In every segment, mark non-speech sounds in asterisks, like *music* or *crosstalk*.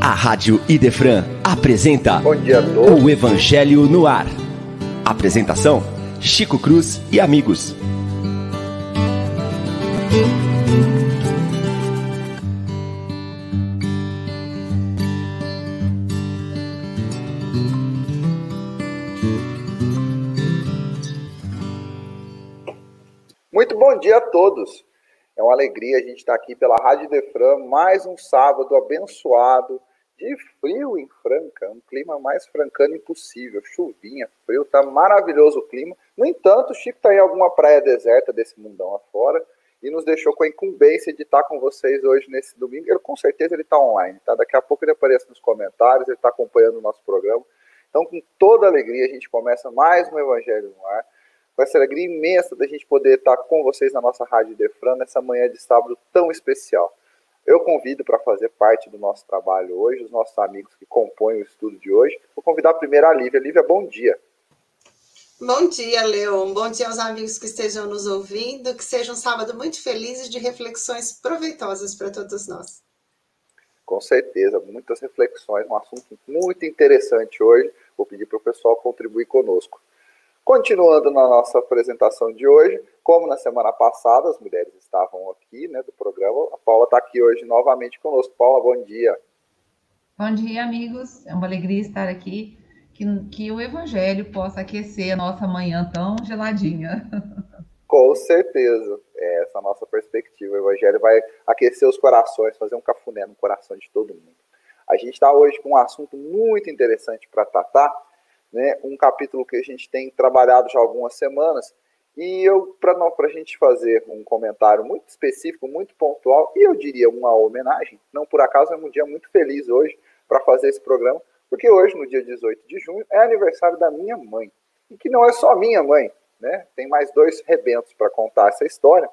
A Rádio Idefran apresenta dia, o Evangelho no Ar. Apresentação: Chico Cruz e amigos. Muito bom dia a todos. Uma alegria a gente estar aqui pela Rádio Defran, mais um sábado abençoado de frio em Franca, um clima mais francano impossível, chuvinha, frio, tá maravilhoso o clima. No entanto, o Chico está em alguma praia deserta desse mundão afora e nos deixou com a incumbência de estar com vocês hoje nesse domingo. Eu, com certeza ele está online, tá? Daqui a pouco ele aparece nos comentários, ele está acompanhando o nosso programa. Então, com toda alegria, a gente começa mais um Evangelho no Ar. Com essa alegria imensa da gente poder estar com vocês na nossa Rádio Defran nessa manhã de sábado tão especial. Eu convido para fazer parte do nosso trabalho hoje, os nossos amigos que compõem o estudo de hoje. Vou convidar primeiro a Lívia. Lívia, bom dia. Bom dia, Leon. Bom dia aos amigos que estejam nos ouvindo. Que seja um sábado muito feliz de reflexões proveitosas para todos nós. Com certeza, muitas reflexões, um assunto muito interessante hoje. Vou pedir para o pessoal contribuir conosco. Continuando na nossa apresentação de hoje, como na semana passada as mulheres estavam aqui né, do programa, a Paula está aqui hoje novamente conosco. Paula, bom dia. Bom dia, amigos. É uma alegria estar aqui. Que, que o Evangelho possa aquecer a nossa manhã tão geladinha. *laughs* Com certeza. É essa a nossa perspectiva. O Evangelho vai aquecer os corações, fazer um cafuné no coração de todo mundo. A gente está hoje com um assunto muito interessante para tratar, né, um capítulo que a gente tem trabalhado já há algumas semanas, e eu, para a gente fazer um comentário muito específico, muito pontual, e eu diria uma homenagem, não por acaso é um dia muito feliz hoje para fazer esse programa, porque hoje, no dia 18 de junho, é aniversário da minha mãe. E que não é só minha mãe, né? Tem mais dois rebentos para contar essa história.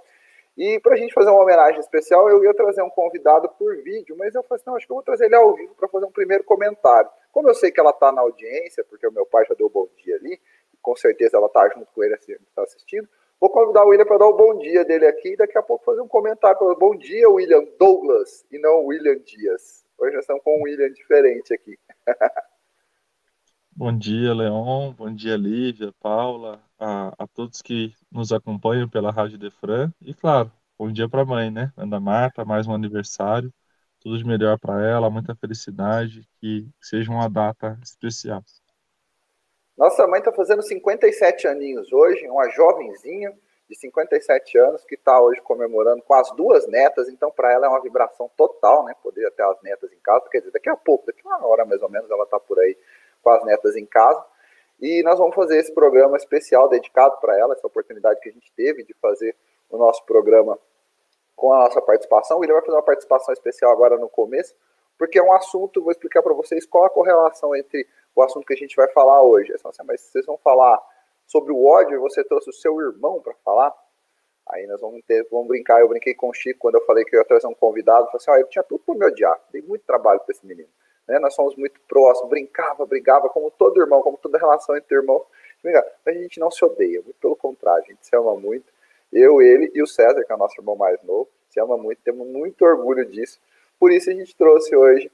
E para a gente fazer uma homenagem especial, eu ia trazer um convidado por vídeo, mas eu falei assim, não, acho que eu vou trazer ele ao vivo para fazer um primeiro comentário. Como eu sei que ela está na audiência, porque o meu pai já deu bom dia ali, com certeza ela está junto com ele assim, tá assistindo, vou convidar o William para dar o bom dia dele aqui e daqui a pouco fazer um comentário. Bom dia, William Douglas, e não William Dias. Hoje nós estamos com um William diferente aqui. *laughs* bom dia, Leon. Bom dia, Lívia, Paula, a, a todos que nos acompanham pela Rádio Defran. E, claro, bom dia para a mãe, né? Ana Marta, mais um aniversário tudo de melhor para ela, muita felicidade, que seja uma data especial. Nossa mãe está fazendo 57 aninhos hoje, uma jovenzinha de 57 anos que está hoje comemorando com as duas netas, então para ela é uma vibração total, né? Poder ter as netas em casa, quer dizer, daqui a pouco, daqui a uma hora mais ou menos, ela está por aí com as netas em casa. E nós vamos fazer esse programa especial dedicado para ela, essa oportunidade que a gente teve de fazer o nosso programa com a nossa participação. William vai fazer uma participação especial agora no começo, porque é um assunto, vou explicar para vocês qual a correlação entre o assunto que a gente vai falar hoje. Assim, mas vocês vão falar sobre o ódio e você trouxe o seu irmão para falar? Aí nós vamos ter, vamos brincar. Eu brinquei com o Chico quando eu falei que eu ia trazer um convidado. Falei assim: ele tinha tudo para me odiar. Dei muito trabalho para esse menino. Né? Nós somos muito próximos, brincava, brigava, como todo irmão, como toda relação entre irmãos. A gente não se odeia, muito pelo contrário, a gente se ama muito. Eu, ele e o César, que é o nosso irmão mais novo, se ama muito, temos muito orgulho disso. Por isso a gente trouxe hoje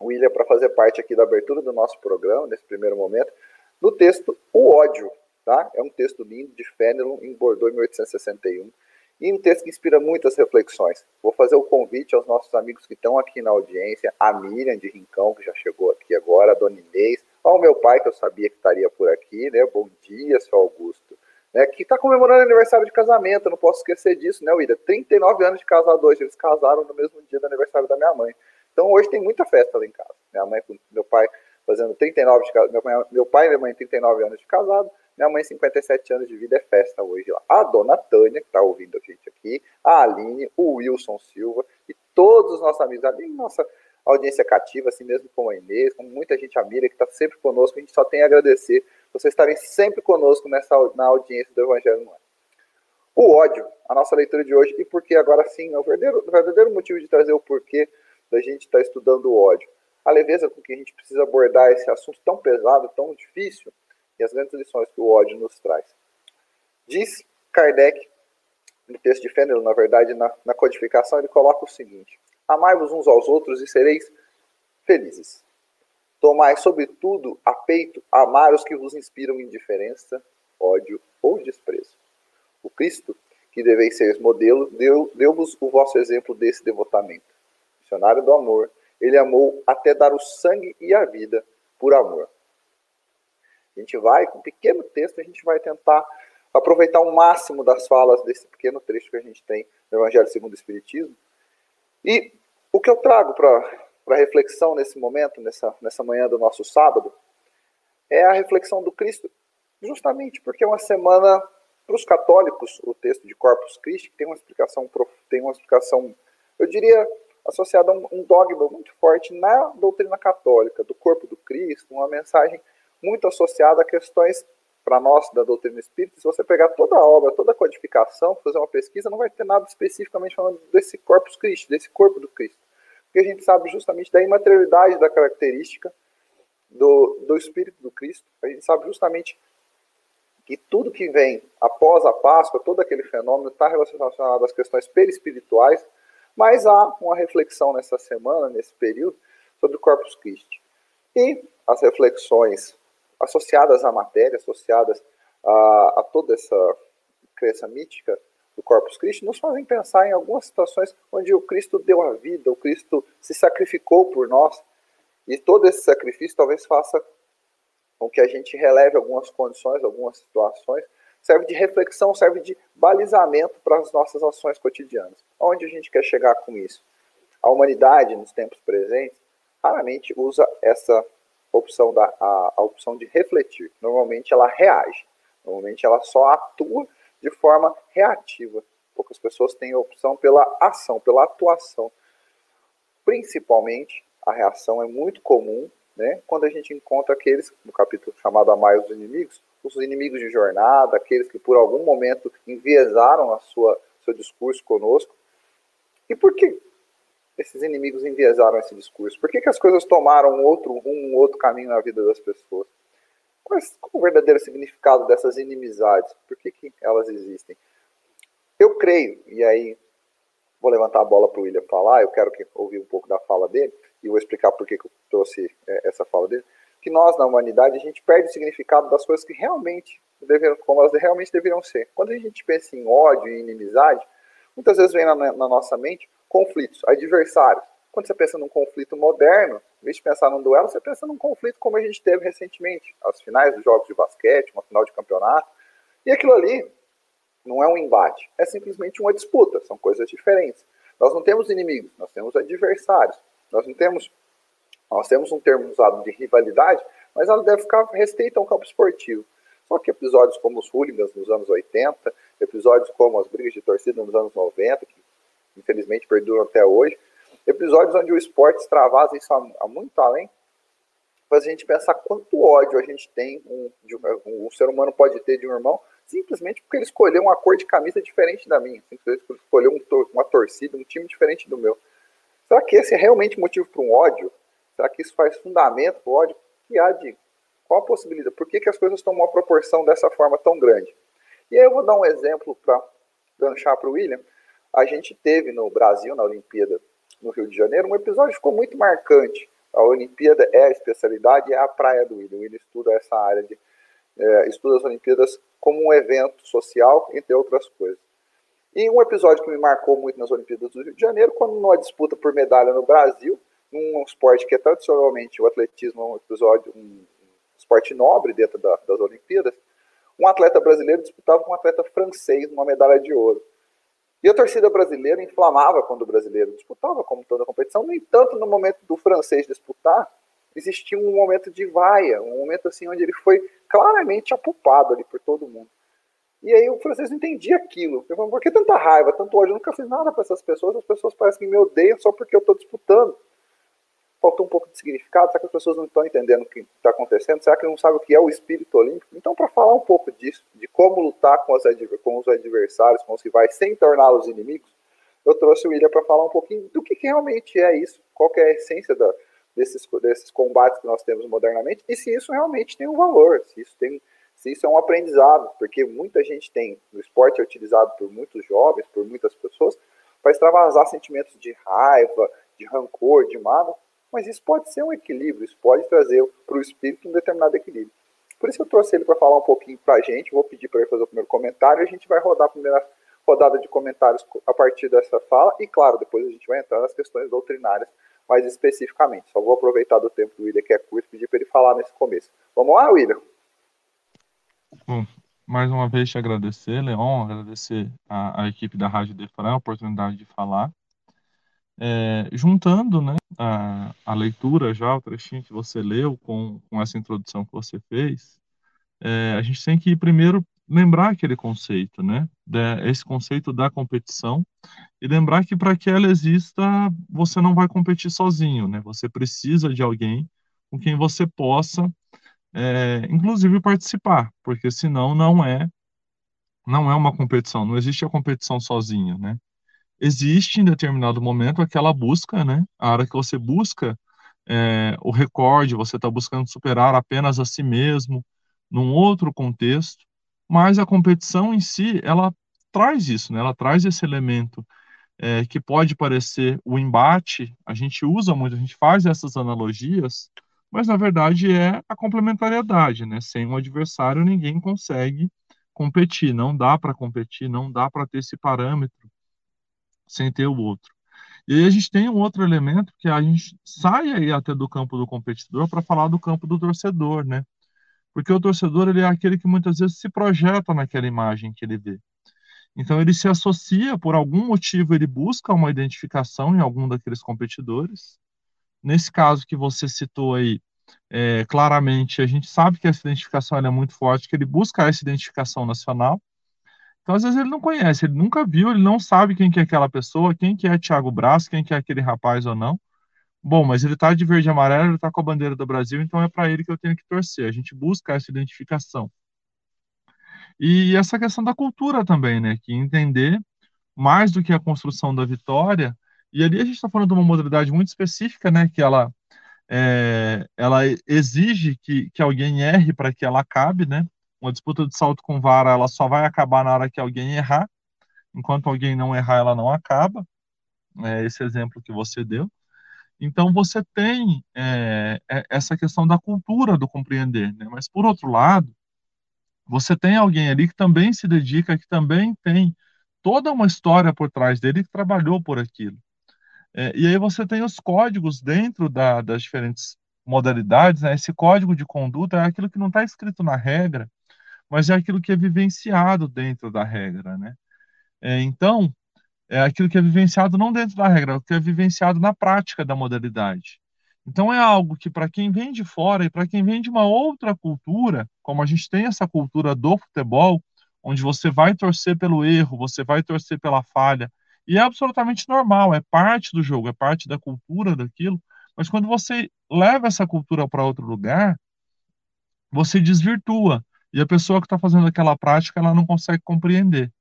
o William para fazer parte aqui da abertura do nosso programa, nesse primeiro momento, do texto O Ódio. Tá? É um texto lindo de Fenelon, em Bordeaux, em 1861, e um texto que inspira muitas reflexões. Vou fazer o convite aos nossos amigos que estão aqui na audiência, a Miriam de Rincão, que já chegou aqui agora, a Dona Inês, ao meu pai, que eu sabia que estaria por aqui, né? Bom dia, seu Augusto né, que está comemorando aniversário de casamento, não posso esquecer disso, né, William? 39 anos de casado hoje, eles casaram no mesmo dia do aniversário da minha mãe. Então hoje tem muita festa lá em casa. Minha mãe com meu pai fazendo 39 de casado, meu, meu pai e minha mãe 39 anos de casado, minha mãe 57 anos de vida, é festa hoje lá. A dona Tânia, que está ouvindo a gente aqui, a Aline, o Wilson Silva e todos os nossos amigos, a nossa audiência cativa, assim mesmo como a Inês, como muita gente amiga que está sempre conosco, a gente só tem a agradecer vocês estarem sempre conosco nessa, na audiência do Evangelho no Ar. O ódio, a nossa leitura de hoje, e porque agora sim, é o verdadeiro, o verdadeiro motivo de trazer o porquê da gente estar tá estudando o ódio. A leveza com que a gente precisa abordar esse assunto tão pesado, tão difícil, e as grandes lições que o ódio nos traz. Diz Kardec no texto de Fennel, na verdade, na, na codificação, ele coloca o seguinte: Amai-vos uns aos outros e sereis felizes. Tomai, sobretudo, a peito amar os que vos inspiram indiferença, ódio ou desprezo. O Cristo, que deveis ser modelo, deu-vos deu o vosso exemplo desse devotamento. Missionário do amor, ele amou até dar o sangue e a vida por amor. A gente vai, com um pequeno texto, a gente vai tentar aproveitar o máximo das falas desse pequeno trecho que a gente tem no Evangelho segundo o Espiritismo. E o que eu trago para reflexão nesse momento, nessa, nessa manhã do nosso sábado, é a reflexão do Cristo, justamente porque é uma semana para os católicos, o texto de Corpus Christi tem uma explicação, tem uma explicação, eu diria, associada a um dogma muito forte na doutrina católica, do corpo do Cristo, uma mensagem muito associada a questões para nós da doutrina espírita, se você pegar toda a obra, toda a codificação, fazer uma pesquisa, não vai ter nada especificamente falando desse corpus Christi, desse corpo do Cristo. Porque a gente sabe justamente da imaterialidade da característica do, do espírito do Cristo. A gente sabe justamente que tudo que vem após a Páscoa, todo aquele fenômeno está relacionado às questões perispirituais, mas há uma reflexão nessa semana, nesse período, sobre o Corpus Christi. E as reflexões associadas à matéria, associadas a, a toda essa crença mítica do Corpus Christi, nos fazem pensar em algumas situações onde o Cristo deu a vida, o Cristo se sacrificou por nós, e todo esse sacrifício talvez faça com que a gente releve algumas condições, algumas situações, serve de reflexão, serve de balizamento para as nossas ações cotidianas. Onde a gente quer chegar com isso? A humanidade, nos tempos presentes, raramente usa essa opção da a, a opção de refletir. Normalmente ela reage. Normalmente ela só atua de forma reativa. Poucas pessoas têm a opção pela ação, pela atuação. Principalmente, a reação é muito comum né, quando a gente encontra aqueles, no capítulo chamado Amai os Inimigos, os inimigos de jornada, aqueles que por algum momento enviesaram a sua seu discurso conosco. E por que esses inimigos enviesaram esse discurso? Por que, que as coisas tomaram outro rumo, um outro caminho na vida das pessoas? É, qual o verdadeiro significado dessas inimizades? Por que, que elas existem? Eu creio, e aí vou levantar a bola para o William falar, eu quero que, ouvir um pouco da fala dele, e vou explicar por que, que eu trouxe é, essa fala dele, que nós, na humanidade, a gente perde o significado das coisas que realmente deveriam, como elas realmente deveriam ser. Quando a gente pensa em ódio e inimizade, muitas vezes vem na, na nossa mente conflitos, adversários. Quando você pensa num conflito moderno, em vez de pensar num duelo, você pensa num conflito como a gente teve recentemente, as finais dos jogos de basquete, uma final de campeonato. E aquilo ali não é um embate, é simplesmente uma disputa, são coisas diferentes. Nós não temos inimigos, nós temos adversários. Nós não temos, nós temos um termo usado de rivalidade, mas ela deve ficar restrita a um campo esportivo. Só que episódios como os hooligans nos anos 80, episódios como as brigas de torcida nos anos 90, que infelizmente perduram até hoje. Episódios onde o esporte extravasa isso a muito além, faz a gente pensar quanto ódio a gente tem, um, um, um, ser humano pode ter de um irmão, simplesmente porque ele escolheu uma cor de camisa diferente da minha, simplesmente porque ele escolheu um, uma torcida, um time diferente do meu. Será que esse é realmente motivo para um ódio? Será que isso faz fundamento para o ódio? Que há de qual a possibilidade? Por que, que as coisas tomam uma proporção dessa forma tão grande? E aí eu vou dar um exemplo para ganchar para o William a gente teve no Brasil, na Olimpíada no Rio de Janeiro, um episódio ficou muito marcante. A Olimpíada é a especialidade, é a praia do William. William estuda essa área de. É, estuda as Olimpíadas como um evento social, entre outras coisas. E um episódio que me marcou muito nas Olimpíadas do Rio de Janeiro, quando numa disputa por medalha no Brasil, num esporte que é tradicionalmente o atletismo, um episódio, um esporte nobre dentro da, das Olimpíadas, um atleta brasileiro disputava com um atleta francês uma medalha de ouro. E a torcida brasileira inflamava quando o brasileiro disputava, como toda a competição. No entanto, no momento do francês disputar, existia um momento de vaia, um momento assim onde ele foi claramente apupado ali por todo mundo. E aí o francês não entendia aquilo. Eu falei, por que tanta raiva, tanto ódio? Eu nunca fiz nada para essas pessoas, as pessoas parecem que me odeiam só porque eu estou disputando faltou um pouco de significado? Será que as pessoas não estão entendendo o que está acontecendo? Será que não sabem o que é o espírito olímpico? Então, para falar um pouco disso, de como lutar com, as, com os adversários, com os rivais, sem torná-los inimigos, eu trouxe o William para falar um pouquinho do que, que, realmente é isso, qual é a essência da, desses, desses combates que nós temos modernamente, e se isso realmente tem um valor, se isso tem se isso é um aprendizado, porque muita gente tem, o esporte é utilizado por muitos jovens, por muitas pessoas, para extravasar sentimentos de raiva, de rancor, de mágoa, mas isso pode ser um equilíbrio, isso pode trazer para o espírito um determinado equilíbrio. Por isso eu trouxe ele para falar um pouquinho para a gente, vou pedir para ele fazer o primeiro comentário a gente vai rodar a primeira rodada de comentários a partir dessa fala e, claro, depois a gente vai entrar nas questões doutrinárias mais especificamente. Só vou aproveitar do tempo do William, que é curto, e pedir para ele falar nesse começo. Vamos lá, William? Bom, mais uma vez te agradecer, Leon, agradecer a, a equipe da Rádio Defran a oportunidade de falar. É, juntando né, a, a, leitura já, o trechinho que você leu com, com essa introdução que você fez, é, a gente tem que primeiro lembrar aquele conceito, né, de, esse conceito da competição, e lembrar que para que ela exista, você não vai competir sozinho, né, você precisa de alguém com quem você possa é, inclusive participar, porque senão não é não é uma competição, não existe a competição sozinho, né? Existe em determinado momento aquela busca, né? A hora que você busca é, o recorde, você está buscando superar apenas a si mesmo, num outro contexto, mas a competição em si, ela traz isso, né? Ela traz esse elemento é, que pode parecer o embate, a gente usa muito, a gente faz essas analogias mas na verdade é a complementariedade, né? Sem um adversário ninguém consegue competir, não dá para competir, não dá para ter esse parâmetro sem ter o outro. E aí a gente tem um outro elemento que a gente sai aí até do campo do competidor para falar do campo do torcedor, né? Porque o torcedor ele é aquele que muitas vezes se projeta naquela imagem que ele vê. Então ele se associa por algum motivo, ele busca uma identificação em algum daqueles competidores Nesse caso que você citou aí, é, claramente a gente sabe que essa identificação é muito forte, que ele busca essa identificação nacional. Então, às vezes, ele não conhece, ele nunca viu, ele não sabe quem que é aquela pessoa, quem que é Tiago Braz, quem que é aquele rapaz ou não. Bom, mas ele está de verde e amarelo, ele está com a bandeira do Brasil, então é para ele que eu tenho que torcer. A gente busca essa identificação. E essa questão da cultura também, né? Que entender mais do que a construção da vitória, e ali a gente está falando de uma modalidade muito específica, né? Que ela, é, ela exige que, que alguém erre para que ela acabe, né? Uma disputa de salto com vara, ela só vai acabar na hora que alguém errar. Enquanto alguém não errar, ela não acaba. É esse exemplo que você deu. Então você tem é, é essa questão da cultura do compreender, né? Mas por outro lado, você tem alguém ali que também se dedica, que também tem toda uma história por trás dele que trabalhou por aquilo. É, e aí você tem os códigos dentro da, das diferentes modalidades, né? Esse código de conduta é aquilo que não está escrito na regra, mas é aquilo que é vivenciado dentro da regra, né? É, então, é aquilo que é vivenciado não dentro da regra, é o que é vivenciado na prática da modalidade. Então, é algo que, para quem vem de fora e para quem vem de uma outra cultura, como a gente tem essa cultura do futebol, onde você vai torcer pelo erro, você vai torcer pela falha, e é absolutamente normal, é parte do jogo, é parte da cultura daquilo. Mas quando você leva essa cultura para outro lugar, você desvirtua. E a pessoa que está fazendo aquela prática, ela não consegue compreender.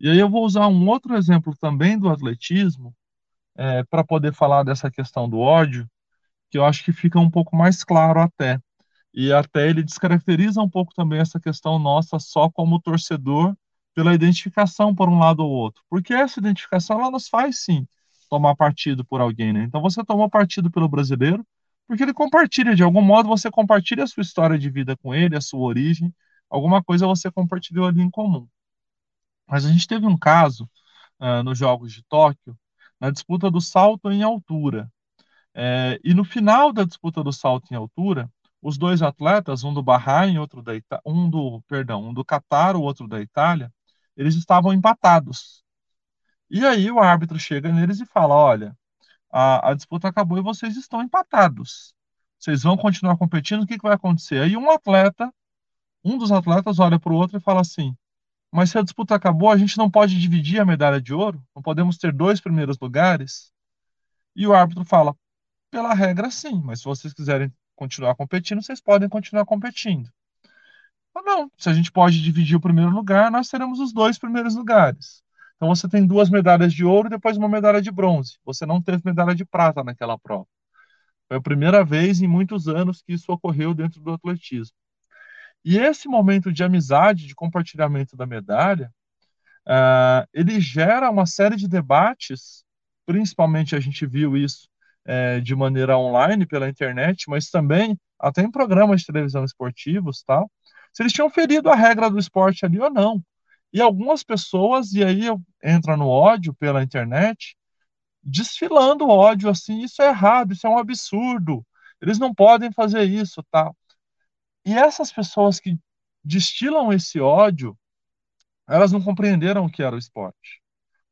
E aí eu vou usar um outro exemplo também do atletismo, é, para poder falar dessa questão do ódio, que eu acho que fica um pouco mais claro até. E até ele descaracteriza um pouco também essa questão nossa só como torcedor pela identificação por um lado ou outro. Porque essa identificação ela nos faz sim tomar partido por alguém, né? Então você tomou partido pelo brasileiro porque ele compartilha de algum modo você compartilha a sua história de vida com ele, a sua origem, alguma coisa você compartilhou ali em comum. Mas a gente teve um caso uh, nos Jogos de Tóquio na disputa do salto em altura. É, e no final da disputa do salto em altura, os dois atletas, um do Bahrein, outro da Ita um do, perdão, um do Catar, o outro da Itália, eles estavam empatados. E aí o árbitro chega neles e fala: olha, a, a disputa acabou e vocês estão empatados. Vocês vão continuar competindo, o que, que vai acontecer? Aí um atleta, um dos atletas olha para o outro e fala assim: mas se a disputa acabou, a gente não pode dividir a medalha de ouro? Não podemos ter dois primeiros lugares? E o árbitro fala: pela regra, sim, mas se vocês quiserem continuar competindo, vocês podem continuar competindo. Ou não, se a gente pode dividir o primeiro lugar, nós teremos os dois primeiros lugares. Então você tem duas medalhas de ouro e depois uma medalha de bronze. Você não teve medalha de prata naquela prova. Foi a primeira vez em muitos anos que isso ocorreu dentro do atletismo. E esse momento de amizade, de compartilhamento da medalha, uh, ele gera uma série de debates, principalmente a gente viu isso é, de maneira online pela internet, mas também até em programas de televisão esportivos, tal, se eles tinham ferido a regra do esporte ali ou não. E algumas pessoas, e aí entra no ódio pela internet, desfilando ódio assim, isso é errado, isso é um absurdo, eles não podem fazer isso, tal. E essas pessoas que destilam esse ódio, elas não compreenderam o que era o esporte.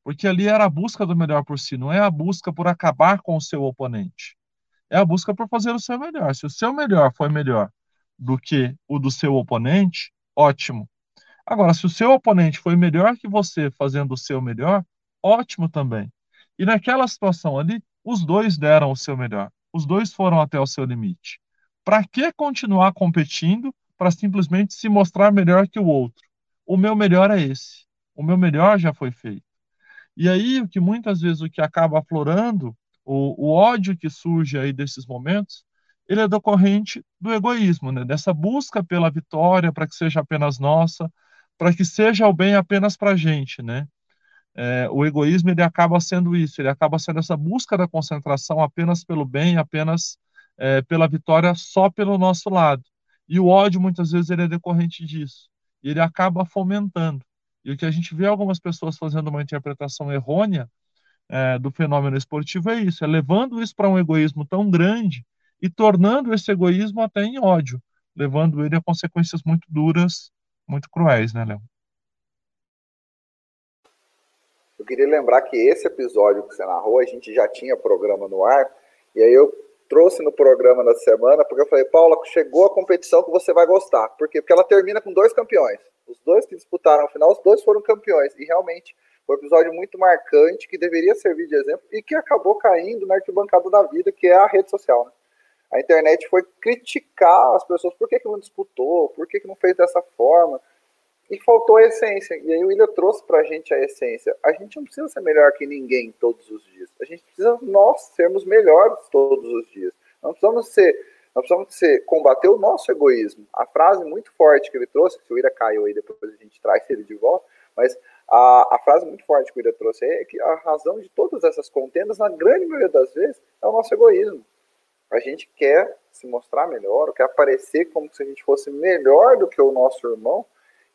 Porque ali era a busca do melhor por si, não é a busca por acabar com o seu oponente. É a busca por fazer o seu melhor. Se o seu melhor foi melhor do que o do seu oponente, ótimo. Agora, se o seu oponente foi melhor que você fazendo o seu melhor, ótimo também. E naquela situação ali, os dois deram o seu melhor. Os dois foram até o seu limite. Para que continuar competindo para simplesmente se mostrar melhor que o outro? O meu melhor é esse. O meu melhor já foi feito. E aí, o que muitas vezes o que acaba aflorando, o, o ódio que surge aí desses momentos, ele é decorrente do egoísmo, né? dessa busca pela vitória, para que seja apenas nossa, para que seja o bem apenas para a gente, né? É, o egoísmo ele acaba sendo isso, ele acaba sendo essa busca da concentração apenas pelo bem, apenas é, pela vitória só pelo nosso lado. E o ódio muitas vezes ele é decorrente disso. E ele acaba fomentando. E o que a gente vê algumas pessoas fazendo uma interpretação errônea é, do fenômeno esportivo é isso, é levando isso para um egoísmo tão grande e tornando esse egoísmo até em ódio, levando ele a consequências muito duras, muito cruéis, né, Léo? Eu queria lembrar que esse episódio que você narrou, a gente já tinha programa no ar, e aí eu trouxe no programa da semana, porque eu falei, Paula, chegou a competição que você vai gostar. Por quê? Porque ela termina com dois campeões. Os dois que disputaram a final, os dois foram campeões. E realmente foi um episódio muito marcante, que deveria servir de exemplo, e que acabou caindo na arquibancada da vida, que é a rede social. Né? A internet foi criticar as pessoas, por que, que não disputou, por que, que não fez dessa forma e faltou a essência. E aí o William trouxe para a gente a essência. A gente não precisa ser melhor que ninguém todos os dias. A gente precisa nós sermos melhores todos os dias. Não precisamos ser, nós precisamos ser, combater o nosso egoísmo. A frase muito forte que ele trouxe, que o Ira caiu aí, depois a gente traz ele de volta, mas a, a frase muito forte que o Ira trouxe é que a razão de todas essas contendas, na grande maioria das vezes, é o nosso egoísmo. A gente quer se mostrar melhor, quer aparecer como se a gente fosse melhor do que o nosso irmão,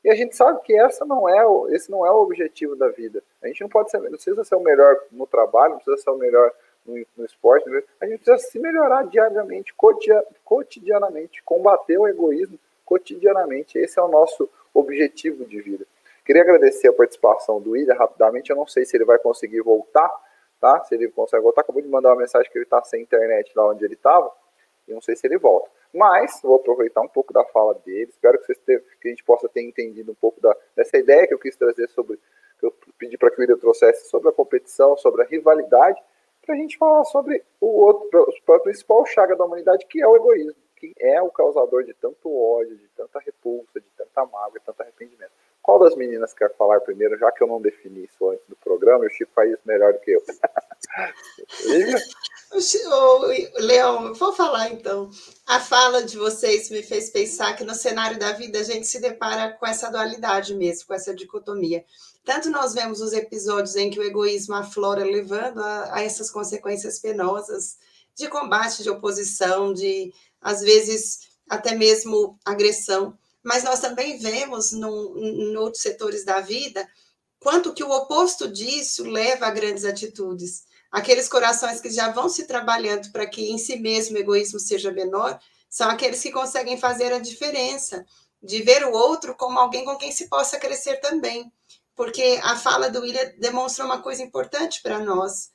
e a gente sabe que essa não é o, esse não é o objetivo da vida. A gente não pode ser, não precisa ser o melhor no trabalho, não precisa ser o melhor no, no esporte, a gente precisa se melhorar diariamente, cotidianamente, combater o egoísmo cotidianamente. Esse é o nosso objetivo de vida. Queria agradecer a participação do William rapidamente. Eu não sei se ele vai conseguir voltar, tá? Se ele consegue voltar, acabou de mandar uma mensagem que ele está sem internet lá onde ele estava. E não sei se ele volta. Mas vou aproveitar um pouco da fala dele. Espero que, vocês ter, que a gente possa ter entendido um pouco da, dessa ideia que eu quis trazer sobre, que eu pedi para que o William trouxesse sobre a competição, sobre a rivalidade, para a gente falar sobre o outro, o principal chaga da humanidade, que é o egoísmo, que é o causador de tanto ódio, de tanta repulsa, de tanta mágoa, de tanto arrependimento. Qual das meninas quer falar primeiro, já que eu não defini isso antes do programa, e o Chico faz isso melhor do que eu. *laughs* Leão, vou falar então. A fala de vocês me fez pensar que no cenário da vida a gente se depara com essa dualidade mesmo, com essa dicotomia. Tanto nós vemos os episódios em que o egoísmo aflora, levando a, a essas consequências penosas de combate, de oposição, de às vezes até mesmo agressão. Mas nós também vemos em outros setores da vida quanto que o oposto disso leva a grandes atitudes Aqueles corações que já vão se trabalhando para que em si mesmo o egoísmo seja menor, são aqueles que conseguem fazer a diferença, de ver o outro como alguém com quem se possa crescer também. Porque a fala do William demonstra uma coisa importante para nós.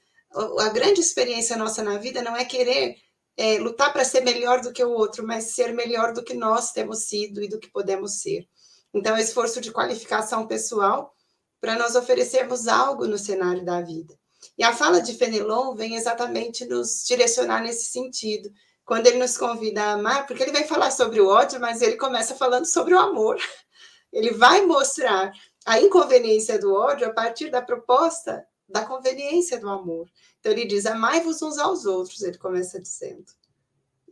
A grande experiência nossa na vida não é querer é, lutar para ser melhor do que o outro, mas ser melhor do que nós temos sido e do que podemos ser. Então, esforço de qualificação pessoal para nós oferecermos algo no cenário da vida. E a fala de Fenelon vem exatamente nos direcionar nesse sentido, quando ele nos convida a amar, porque ele vem falar sobre o ódio, mas ele começa falando sobre o amor. *laughs* Ele vai mostrar a inconveniência do ódio a partir da proposta da conveniência do amor. Então ele diz: amai-vos uns aos outros, ele começa dizendo,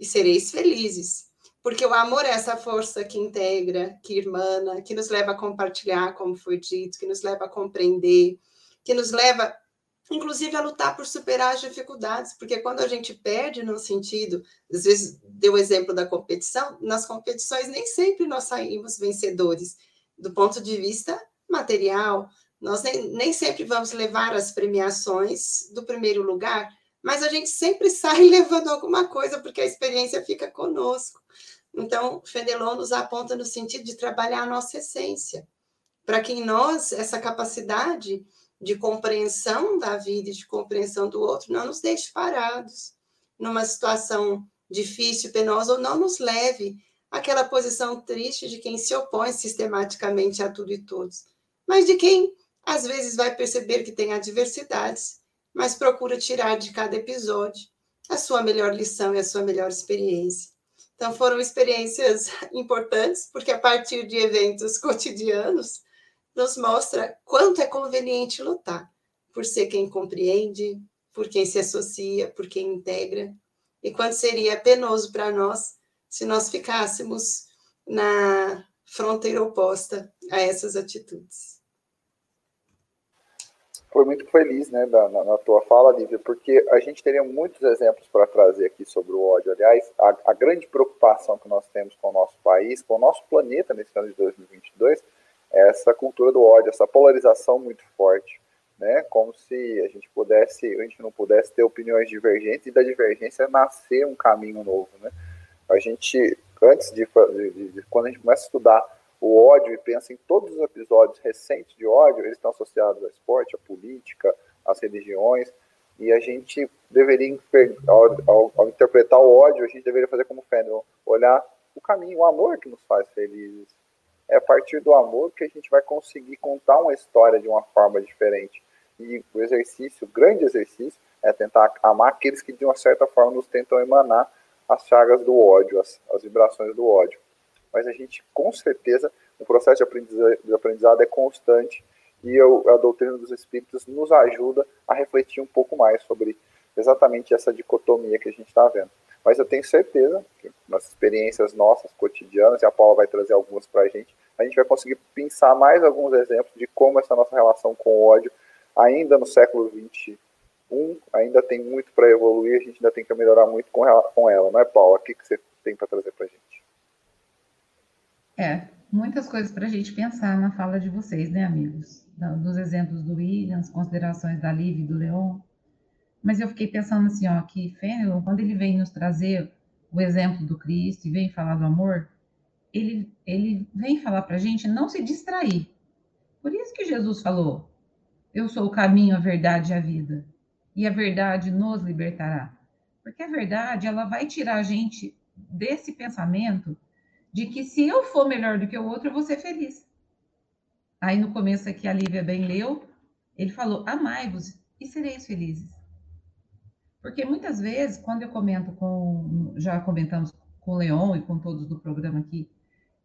e sereis felizes. Porque o amor é essa força que integra, que irmana, que nos leva a compartilhar, como foi dito, que nos leva a compreender, que nos leva, inclusive, a lutar por superar as dificuldades. Porque quando a gente perde no sentido, às vezes deu o exemplo da competição, nas competições nem sempre nós saímos vencedores, do ponto de vista material. Nós nem, nem sempre vamos levar as premiações do primeiro lugar, mas a gente sempre *laughs* sai levando alguma coisa, porque a experiência fica conosco. Então, Fenelon nos aponta no sentido de trabalhar a nossa essência, para que em nós essa capacidade de compreensão da vida e de compreensão do outro não nos deixe parados numa situação difícil, penosa, ou não nos leve àquela posição triste de quem se opõe sistematicamente a tudo e todos, mas de quem às vezes vai perceber que tem adversidades mas procura tirar de cada episódio a sua melhor lição e a sua melhor experiência. Então, foram experiências *laughs* importantes, porque a partir de eventos *laughs* cotidianos, nos mostra quanto é conveniente lutar por ser quem compreende, por quem se associa, por quem integra, e quanto seria penoso para nós se nós ficássemos na fronteira oposta a essas atitudes foi muito feliz né, na, na, tua fala, Lívia, porque a gente teria muitos exemplos para trazer aqui sobre o ódio. Aliás, a, a, grande preocupação que nós temos com o nosso país, com o nosso planeta nesse ano de 2022, é essa cultura do ódio, essa polarização muito forte. Né, como se a gente pudesse, a gente não pudesse ter opiniões divergentes e da divergência nascer um caminho novo. Né? A gente, antes de, de, de quando a gente começa a estudar o ódio e pensa em todos os episódios recentes de ódio, eles estão associados ao esporte, à política, às religiões, e a gente deveria, ao, ao, ao interpretar o ódio, a gente deveria fazer como Fennel, olhar o caminho, o amor que nos faz felizes. É a partir do amor que a gente vai conseguir contar uma história de uma forma diferente. E o exercício, o grande exercício, é tentar amar aqueles que de uma certa forma nos tentam emanar as chagas do ódio, as, as vibrações do ódio mas a gente, com certeza, o processo de aprendizado, de aprendizado é constante e eu, a doutrina dos espíritos nos ajuda a refletir um pouco mais sobre exatamente essa dicotomia que a gente está vendo. Mas eu tenho certeza que nas experiências nossas cotidianas, e a Paula vai trazer algumas para a gente, a gente vai conseguir pensar mais alguns exemplos de como essa nossa relação com o ódio, ainda no século XXI, ainda tem muito para evoluir, a gente ainda tem que melhorar muito com ela, com ela não é, Paula? O que, que você tem para trazer para a gente? É, muitas coisas para a gente pensar na fala de vocês, né, amigos? Dos exemplos do William, as considerações da Liv e do Leon. Mas eu fiquei pensando assim, ó, que Fênelon, quando ele vem nos trazer o exemplo do Cristo e vem falar do amor, ele, ele vem falar para a gente não se distrair. Por isso que Jesus falou: Eu sou o caminho, a verdade e a vida. E a verdade nos libertará. Porque a verdade, ela vai tirar a gente desse pensamento de que se eu for melhor do que o outro, eu vou ser feliz. Aí no começo aqui a Lívia bem leu, ele falou: amai-vos e sereis felizes. Porque muitas vezes, quando eu comento com, já comentamos com o Leon e com todos do programa aqui,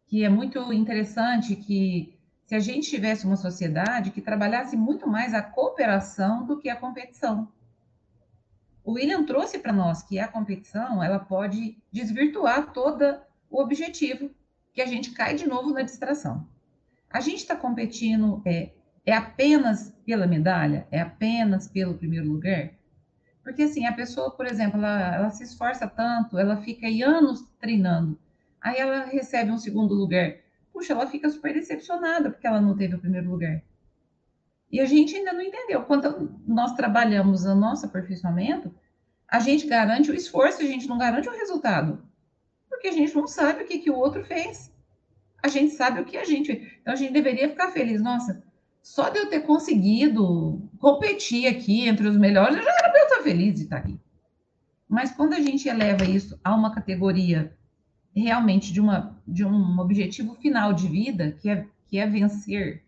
que é muito interessante que se a gente tivesse uma sociedade que trabalhasse muito mais a cooperação do que a competição. O William trouxe para nós que a competição ela pode desvirtuar toda o objetivo, que a gente cai de novo na distração. A gente está competindo é, é apenas pela medalha? É apenas pelo primeiro lugar? Porque assim, a pessoa, por exemplo, ela, ela se esforça tanto, ela fica aí anos treinando, aí ela recebe um segundo lugar. Puxa, ela fica super decepcionada porque ela não teve o primeiro lugar. E a gente ainda não entendeu. Quando nós trabalhamos o nosso aperfeiçoamento, a gente garante o esforço, a gente não garante o resultado porque a gente não sabe o que, que o outro fez. A gente sabe o que a gente. Então a gente deveria ficar feliz. Nossa, só de eu ter conseguido competir aqui entre os melhores, eu já era para eu estar feliz de estar aqui. Mas quando a gente eleva isso a uma categoria realmente de, uma, de um objetivo final de vida, que é, que é vencer,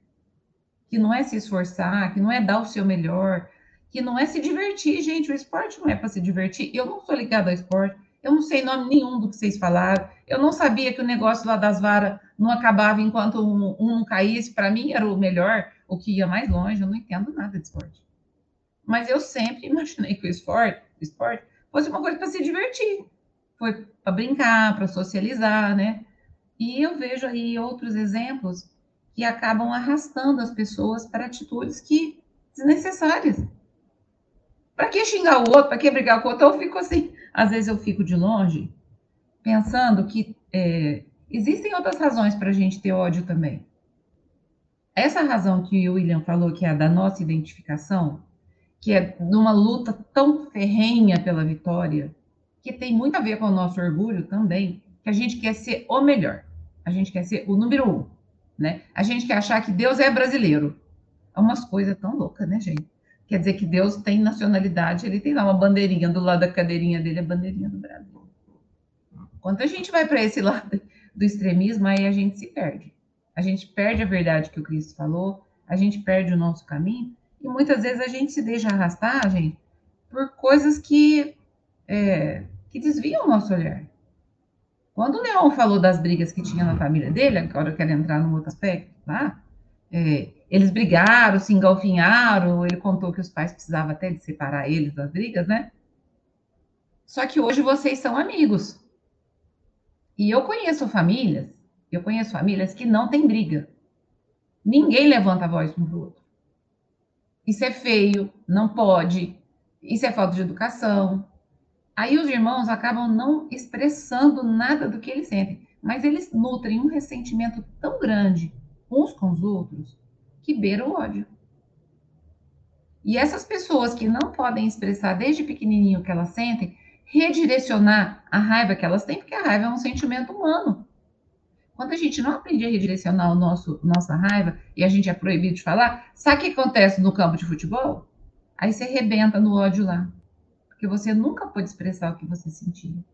que não é se esforçar, que não é dar o seu melhor, que não é se divertir, gente. O esporte não é para se divertir. Eu não sou ligada ao esporte. Eu não sei nome nenhum do que vocês falaram. Eu não sabia que o negócio lá das varas não acabava enquanto um, um caísse. Para mim era o melhor, o que ia mais longe. Eu não entendo nada de esporte. Mas eu sempre imaginei que o esporte, esporte fosse uma coisa para se divertir. foi para brincar, para socializar, né? E eu vejo aí outros exemplos que acabam arrastando as pessoas para atitudes que desnecessárias. Para que xingar o outro? Para que brigar com o outro? Eu fico assim. Às vezes eu fico de longe, pensando que é, existem outras razões para a gente ter ódio também. Essa razão que o William falou, que é a da nossa identificação, que é numa luta tão ferrenha pela vitória, que tem muito a ver com o nosso orgulho também, que a gente quer ser o melhor. A gente quer ser o número um, né? A gente quer achar que Deus é brasileiro. É umas coisas tão loucas, né, gente? Quer dizer que Deus tem nacionalidade, ele tem lá uma bandeirinha do lado da cadeirinha dele, a bandeirinha do Brasil. Quando a gente vai para esse *laughs* lado do extremismo, aí a gente se perde. A gente perde a verdade que o Cristo falou, a gente perde o nosso caminho, e muitas vezes a gente se deixa arrastar, gente, por coisas que, é, que desviam o nosso olhar. Quando o Leão falou das brigas que tinha na família dele, agora eu quero entrar num outro aspecto, tá? É, eles brigaram, se engalfinharam, ele contou que os pais precisavam até de separar eles das brigas, né? Só que hoje vocês são amigos. E eu conheço famílias, eu conheço famílias que não tem briga. Ninguém levanta a voz um para o outro. Isso é feio, não pode, isso é falta de educação. Aí os irmãos acabam não expressando nada do que eles sentem, mas eles nutrem um ressentimento tão grande uns com os outros que beira o ódio. E essas pessoas que não podem expressar desde pequenininho o que elas sentem, redirecionar a raiva que elas têm, porque a raiva é um sentimento humano. Quando a gente não aprende a redirecionar o nosso, nossa raiva e a gente é proibido de falar, sabe o que acontece no campo de futebol? Aí você arrebenta no ódio lá. Porque você nunca pôde expressar o que você sentia.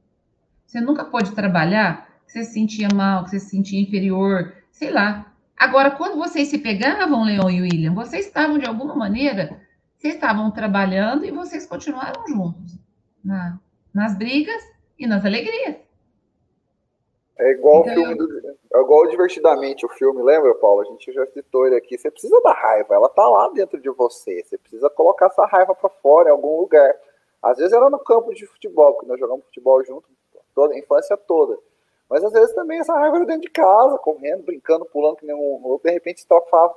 Você nunca pôde trabalhar que você se sentia mal, que você se sentia inferior, sei lá. Agora, quando vocês se pegavam, Leon e William, vocês estavam, de alguma maneira, vocês estavam trabalhando e vocês continuaram juntos. Na, nas brigas e nas alegrias. É igual então, o filme do, é igual divertidamente o filme, lembra, Paulo? A gente já citou ele aqui. Você precisa da raiva, ela tá lá dentro de você. Você precisa colocar essa raiva para fora em algum lugar. Às vezes era no campo de futebol, porque nós jogamos futebol junto toda a infância toda. Mas às vezes também essa raiva era dentro de casa, correndo, brincando, pulando, que nem um, de repente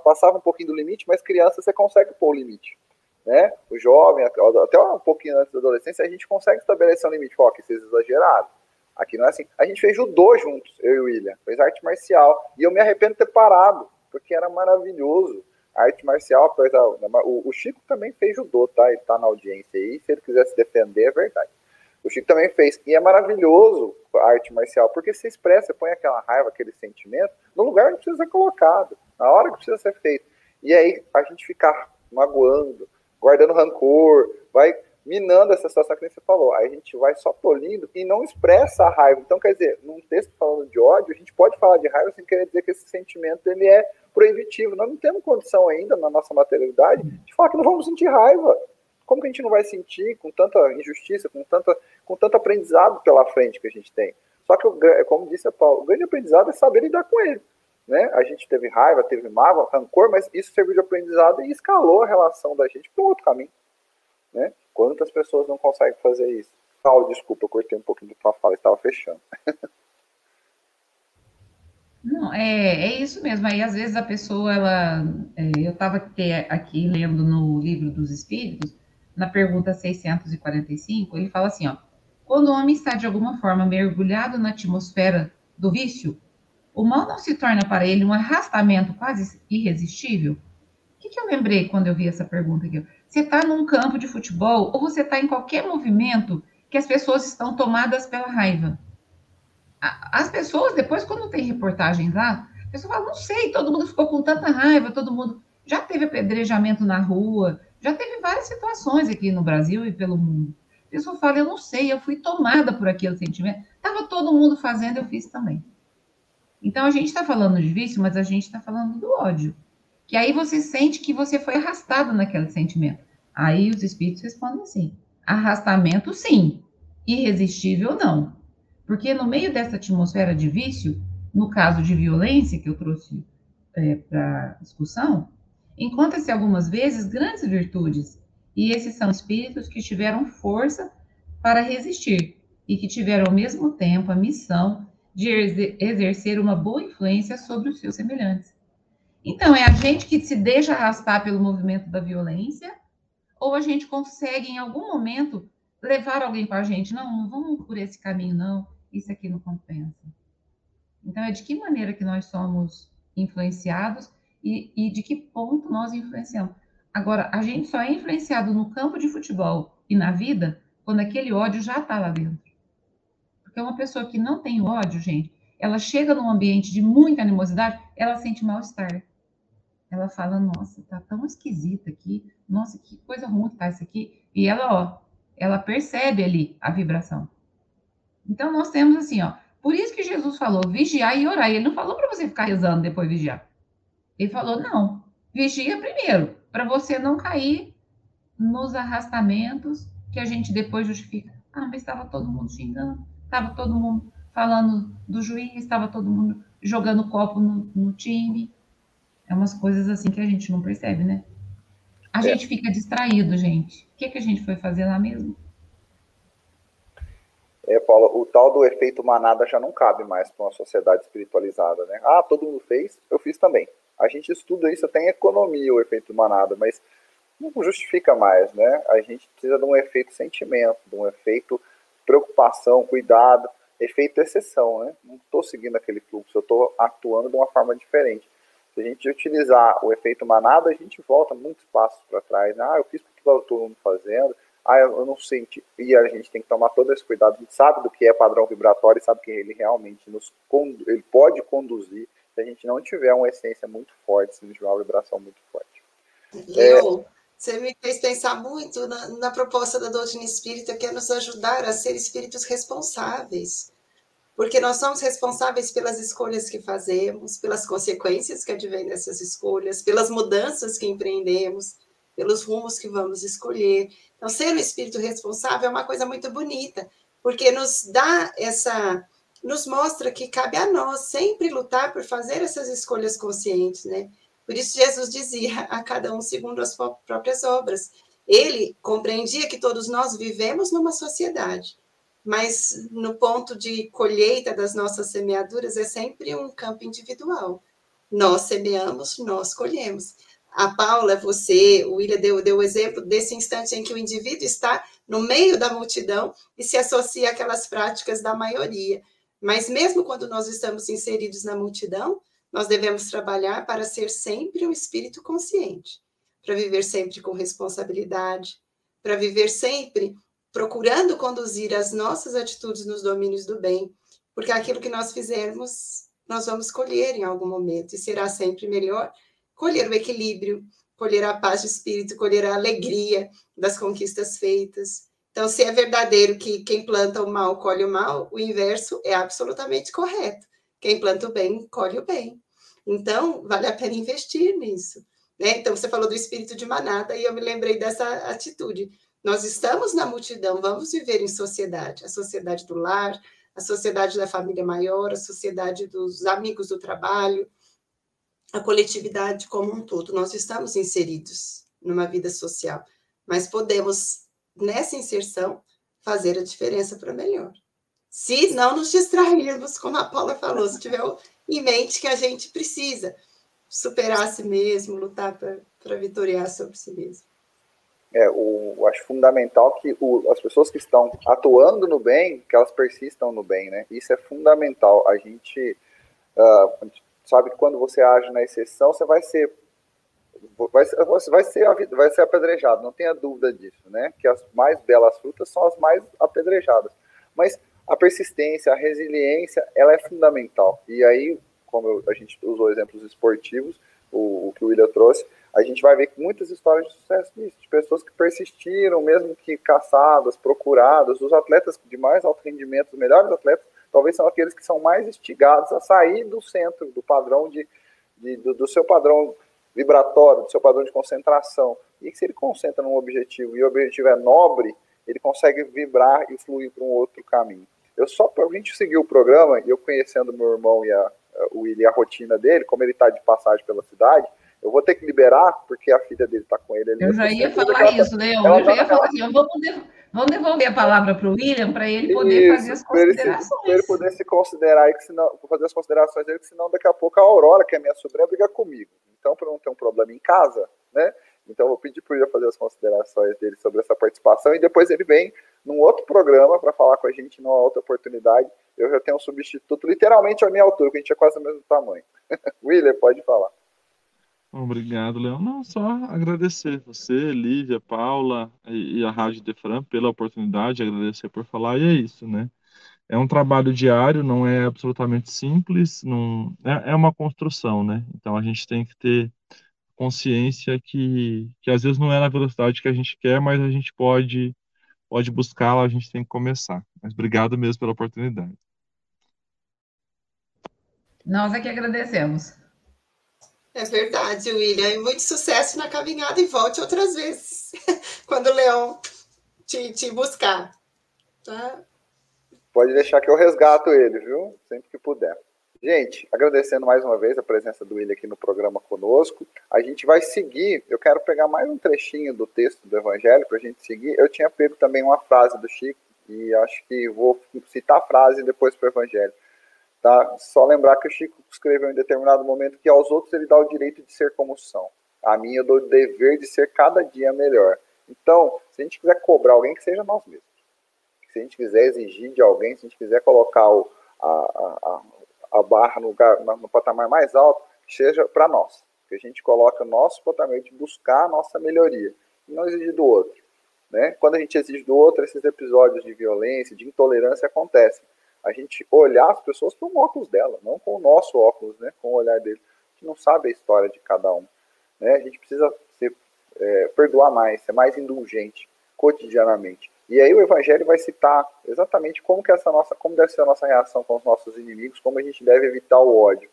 passava um pouquinho do limite, mas criança você consegue pôr o limite. Né? O jovem, até um pouquinho antes da adolescência, a gente consegue estabelecer um limite. Ó, que vocês exageraram Aqui não é assim. A gente fez judô juntos, eu e o William. Fez arte marcial. E eu me arrependo de ter parado, porque era maravilhoso. A arte marcial, o, o Chico também fez judô, tá? Ele tá na audiência aí. Se ele quiser se defender, é verdade. O Chico também fez. E é maravilhoso arte marcial, porque você expressa, põe aquela raiva, aquele sentimento, no lugar que precisa ser colocado, na hora que precisa ser feito. E aí a gente ficar magoando, guardando rancor, vai minando essa situação que você falou. Aí a gente vai só tolindo e não expressa a raiva. Então, quer dizer, num texto falando de ódio, a gente pode falar de raiva sem querer dizer que esse sentimento ele é proibitivo. Nós não temos condição ainda, na nossa materialidade, de falar que não vamos sentir raiva. Como que a gente não vai sentir com tanta injustiça, com, tanta, com tanto aprendizado pela frente que a gente tem? Só que, como disse a Paulo, o grande aprendizado é saber lidar com ele. Né? A gente teve raiva, teve mágoa, rancor, mas isso serviu de aprendizado e escalou a relação da gente para um outro caminho. Né? Quantas pessoas não conseguem fazer isso? Paulo, desculpa, eu cortei um pouquinho da tua fala, estava fechando. *laughs* Não, é, é isso mesmo. Aí, às vezes, a pessoa, ela. É, eu estava aqui lendo no livro dos Espíritos, na pergunta 645, ele fala assim: ó, quando o homem está de alguma forma mergulhado na atmosfera do vício, o mal não se torna para ele um arrastamento quase irresistível? O que, que eu lembrei quando eu vi essa pergunta aqui? Você está num campo de futebol ou você está em qualquer movimento que as pessoas estão tomadas pela raiva. As pessoas, depois, quando tem reportagens lá, a pessoa fala, não sei, todo mundo ficou com tanta raiva, todo mundo. Já teve apedrejamento na rua, já teve várias situações aqui no Brasil e pelo mundo. A pessoa fala, eu não sei, eu fui tomada por aquele sentimento. Estava todo mundo fazendo, eu fiz também. Então a gente está falando de vício, mas a gente está falando do ódio que aí você sente que você foi arrastado naquele sentimento. Aí os espíritos respondem assim: arrastamento, sim, irresistível, não. Porque no meio dessa atmosfera de vício, no caso de violência que eu trouxe é, para discussão, encontra-se algumas vezes grandes virtudes, e esses são espíritos que tiveram força para resistir. e que tiveram ao mesmo tempo a missão de exercer uma boa influência sobre os seus semelhantes. Então, é a gente que se deixa arrastar pelo movimento da violência, ou a gente consegue, em algum momento, levar alguém com a gente? Não, não vamos por esse caminho, não, isso aqui não compensa. Então, é de que maneira que nós somos influenciados e, e de que ponto nós influenciamos. Agora, a gente só é influenciado no campo de futebol e na vida quando aquele ódio já está lá dentro. Porque uma pessoa que não tem ódio, gente, ela chega num ambiente de muita animosidade, ela sente mal-estar. Ela fala, nossa, tá tão esquisita aqui, nossa, que coisa ruim que tá isso aqui. E ela, ó, ela percebe ali a vibração. Então, nós temos assim, ó, por isso que Jesus falou vigiar e orar. Ele não falou para você ficar rezando depois vigiar. Ele falou, não, vigia primeiro, para você não cair nos arrastamentos que a gente depois justifica. Ah, mas estava todo mundo xingando estava todo mundo falando do juiz, estava todo mundo jogando copo no, no, time. É umas coisas assim que a gente não percebe, né? A é. gente fica distraído, gente. O que, que a gente foi fazer lá mesmo? É, Paula, o tal do efeito manada já não cabe mais para uma sociedade espiritualizada, né? Ah, todo mundo fez, eu fiz também. A gente estuda isso até em economia, o efeito manada, mas não justifica mais, né? A gente precisa de um efeito sentimento, de um efeito preocupação, cuidado, efeito exceção, né? Não estou seguindo aquele fluxo, eu estou atuando de uma forma diferente. Se a gente utilizar o efeito manada, a gente volta muitos passos para trás. Né? Ah, eu fiz porque estava todo mundo fazendo. Ah, eu não senti. E a gente tem que tomar todo esse cuidado. A gente sabe do que é padrão vibratório sabe que ele realmente nos ele pode conduzir se a gente não tiver uma essência muito forte, se não tiver uma vibração muito forte. Leo, é, você me fez pensar muito na, na, proposta da doutrina espírita, que é nos ajudar a ser espíritos responsáveis. Porque nós somos responsáveis pelas escolhas que fazemos, pelas consequências que advêm dessas escolhas, pelas mudanças que empreendemos, pelos rumos que vamos escolher. Então, ser um espírito responsável é uma coisa muito bonita, porque nos dá essa. Nos mostra que cabe a nós sempre lutar por fazer essas escolhas conscientes, né? Por isso, Jesus dizia a cada um segundo as próprias obras. Ele compreendia que todos nós vivemos numa sociedade, mas no ponto de colheita das nossas semeaduras é sempre um campo individual. Nós semeamos, nós colhemos. A Paula, você, o William deu, deu o exemplo desse instante em que o indivíduo está no meio da multidão e se associa àquelas práticas da maioria. Mas mesmo quando nós estamos inseridos na multidão, nós devemos trabalhar para ser sempre um espírito consciente, para viver sempre com responsabilidade, para viver sempre procurando conduzir as nossas atitudes nos domínios do bem, porque aquilo que nós fizermos, nós vamos colher em algum momento, e será sempre melhor colher o equilíbrio, colher a paz de espírito, colher a alegria das conquistas feitas. Então, se é verdadeiro que quem planta o mal colhe o mal, o inverso é absolutamente correto. Quem planta o bem, colhe o bem. Então, vale a pena investir nisso. Né? Então, você falou do espírito de manada e eu me lembrei dessa atitude. Nós estamos na multidão, vamos viver em sociedade a sociedade do lar, a sociedade da família maior, a sociedade dos amigos do trabalho, a coletividade como um todo. Nós estamos inseridos numa vida social, mas podemos, nessa inserção, fazer a diferença para melhor se não nos distrairmos, como a Paula falou, se tiver em mente que a gente precisa superar a si mesmo, lutar para vitoriar sobre si mesmo. É, o, eu acho fundamental que o, as pessoas que estão atuando no bem, que elas persistam no bem, né? Isso é fundamental. A gente uh, sabe que quando você age na exceção, você vai ser vai, vai ser vai ser apedrejado, não tenha dúvida disso, né? Que as mais belas frutas são as mais apedrejadas. Mas a persistência, a resiliência, ela é fundamental. E aí, como a gente usou exemplos esportivos, o, o, que o William trouxe, a gente vai ver muitas histórias de sucesso nisso, de pessoas que persistiram, mesmo que caçadas, procuradas, os atletas de mais alto rendimento, os melhores atletas, talvez são aqueles que são mais instigados a sair do centro, do padrão de, de do, do, seu padrão vibratório, do seu padrão de concentração. E se ele concentra num objetivo e o objetivo é nobre, ele consegue vibrar e fluir para um outro caminho. Eu só para a gente seguir o programa, eu conhecendo meu irmão e a, o William, a rotina dele, como ele está de passagem pela cidade, eu vou ter que liberar, porque a filha dele está com ele. eu já ia falar isso, né? Eu, já ia falar assim, vamos, Vamos devolver a palavra para o William para ele poder Isso, fazer as considerações. Para ele, poder se considerar, que senão, fazer as considerações dele, que senão daqui a pouco a Aurora, que é minha sobrinha, briga comigo. Então, para não ter um problema em casa, né? Então, eu vou pedir para ele fazer as considerações dele sobre essa participação e depois ele vem num outro programa para falar com a gente numa outra oportunidade. Eu já tenho um substituto, literalmente a minha altura, que a gente é quase o mesmo tamanho. *laughs* William, pode falar. Obrigado, Leão. Não, só agradecer você, Lívia, Paula e, a Rádio Defran pela oportunidade, agradecer por falar, e é isso, né? É um trabalho diário, não é absolutamente simples, não, é, é uma construção, né? Então a gente tem que ter consciência que, que às vezes não é na velocidade que a gente quer, mas a gente pode, pode buscá-la, a gente tem que começar. Mas obrigado mesmo pela oportunidade. Nós é que agradecemos. É verdade, William. E muito sucesso na caminhada e volte outras vezes, *laughs* quando o Leão te, te buscar. Tá? Pode deixar que eu resgato ele, viu? Sempre que puder. Gente, agradecendo mais uma vez a presença do William aqui no programa conosco. A gente vai seguir. Eu quero pegar mais um trechinho do texto do Evangelho para a gente seguir. Eu tinha pego também uma frase do Chico e acho que vou citar a frase depois para o Evangelho. Tá? Só lembrar que o Chico escreveu em determinado momento que aos outros ele dá o direito de ser como são. A mim eu dou o dever de ser cada dia melhor. Então, se a gente quiser cobrar alguém, que seja nós mesmos. Se a gente quiser exigir de alguém, se a gente quiser colocar o, a, a, a, barra no, lugar, no patamar mais alto, seja para nós. Que a gente coloque o nosso patamar de buscar a nossa melhoria. E não exigir do outro. Né? Quando a gente exige do outro, esses episódios de violência, de intolerância acontecem a gente olhar as pessoas com o óculos dela, não com o nosso óculos, né, com o olhar dele. A gente não sabe a história de cada um. Né? A gente precisa ser, é, perdoar mais, ser mais indulgente cotidianamente. E aí o Evangelho vai citar exatamente como que essa nossa, como deve ser a nossa reação com os nossos inimigos, como a gente deve evitar o ódio.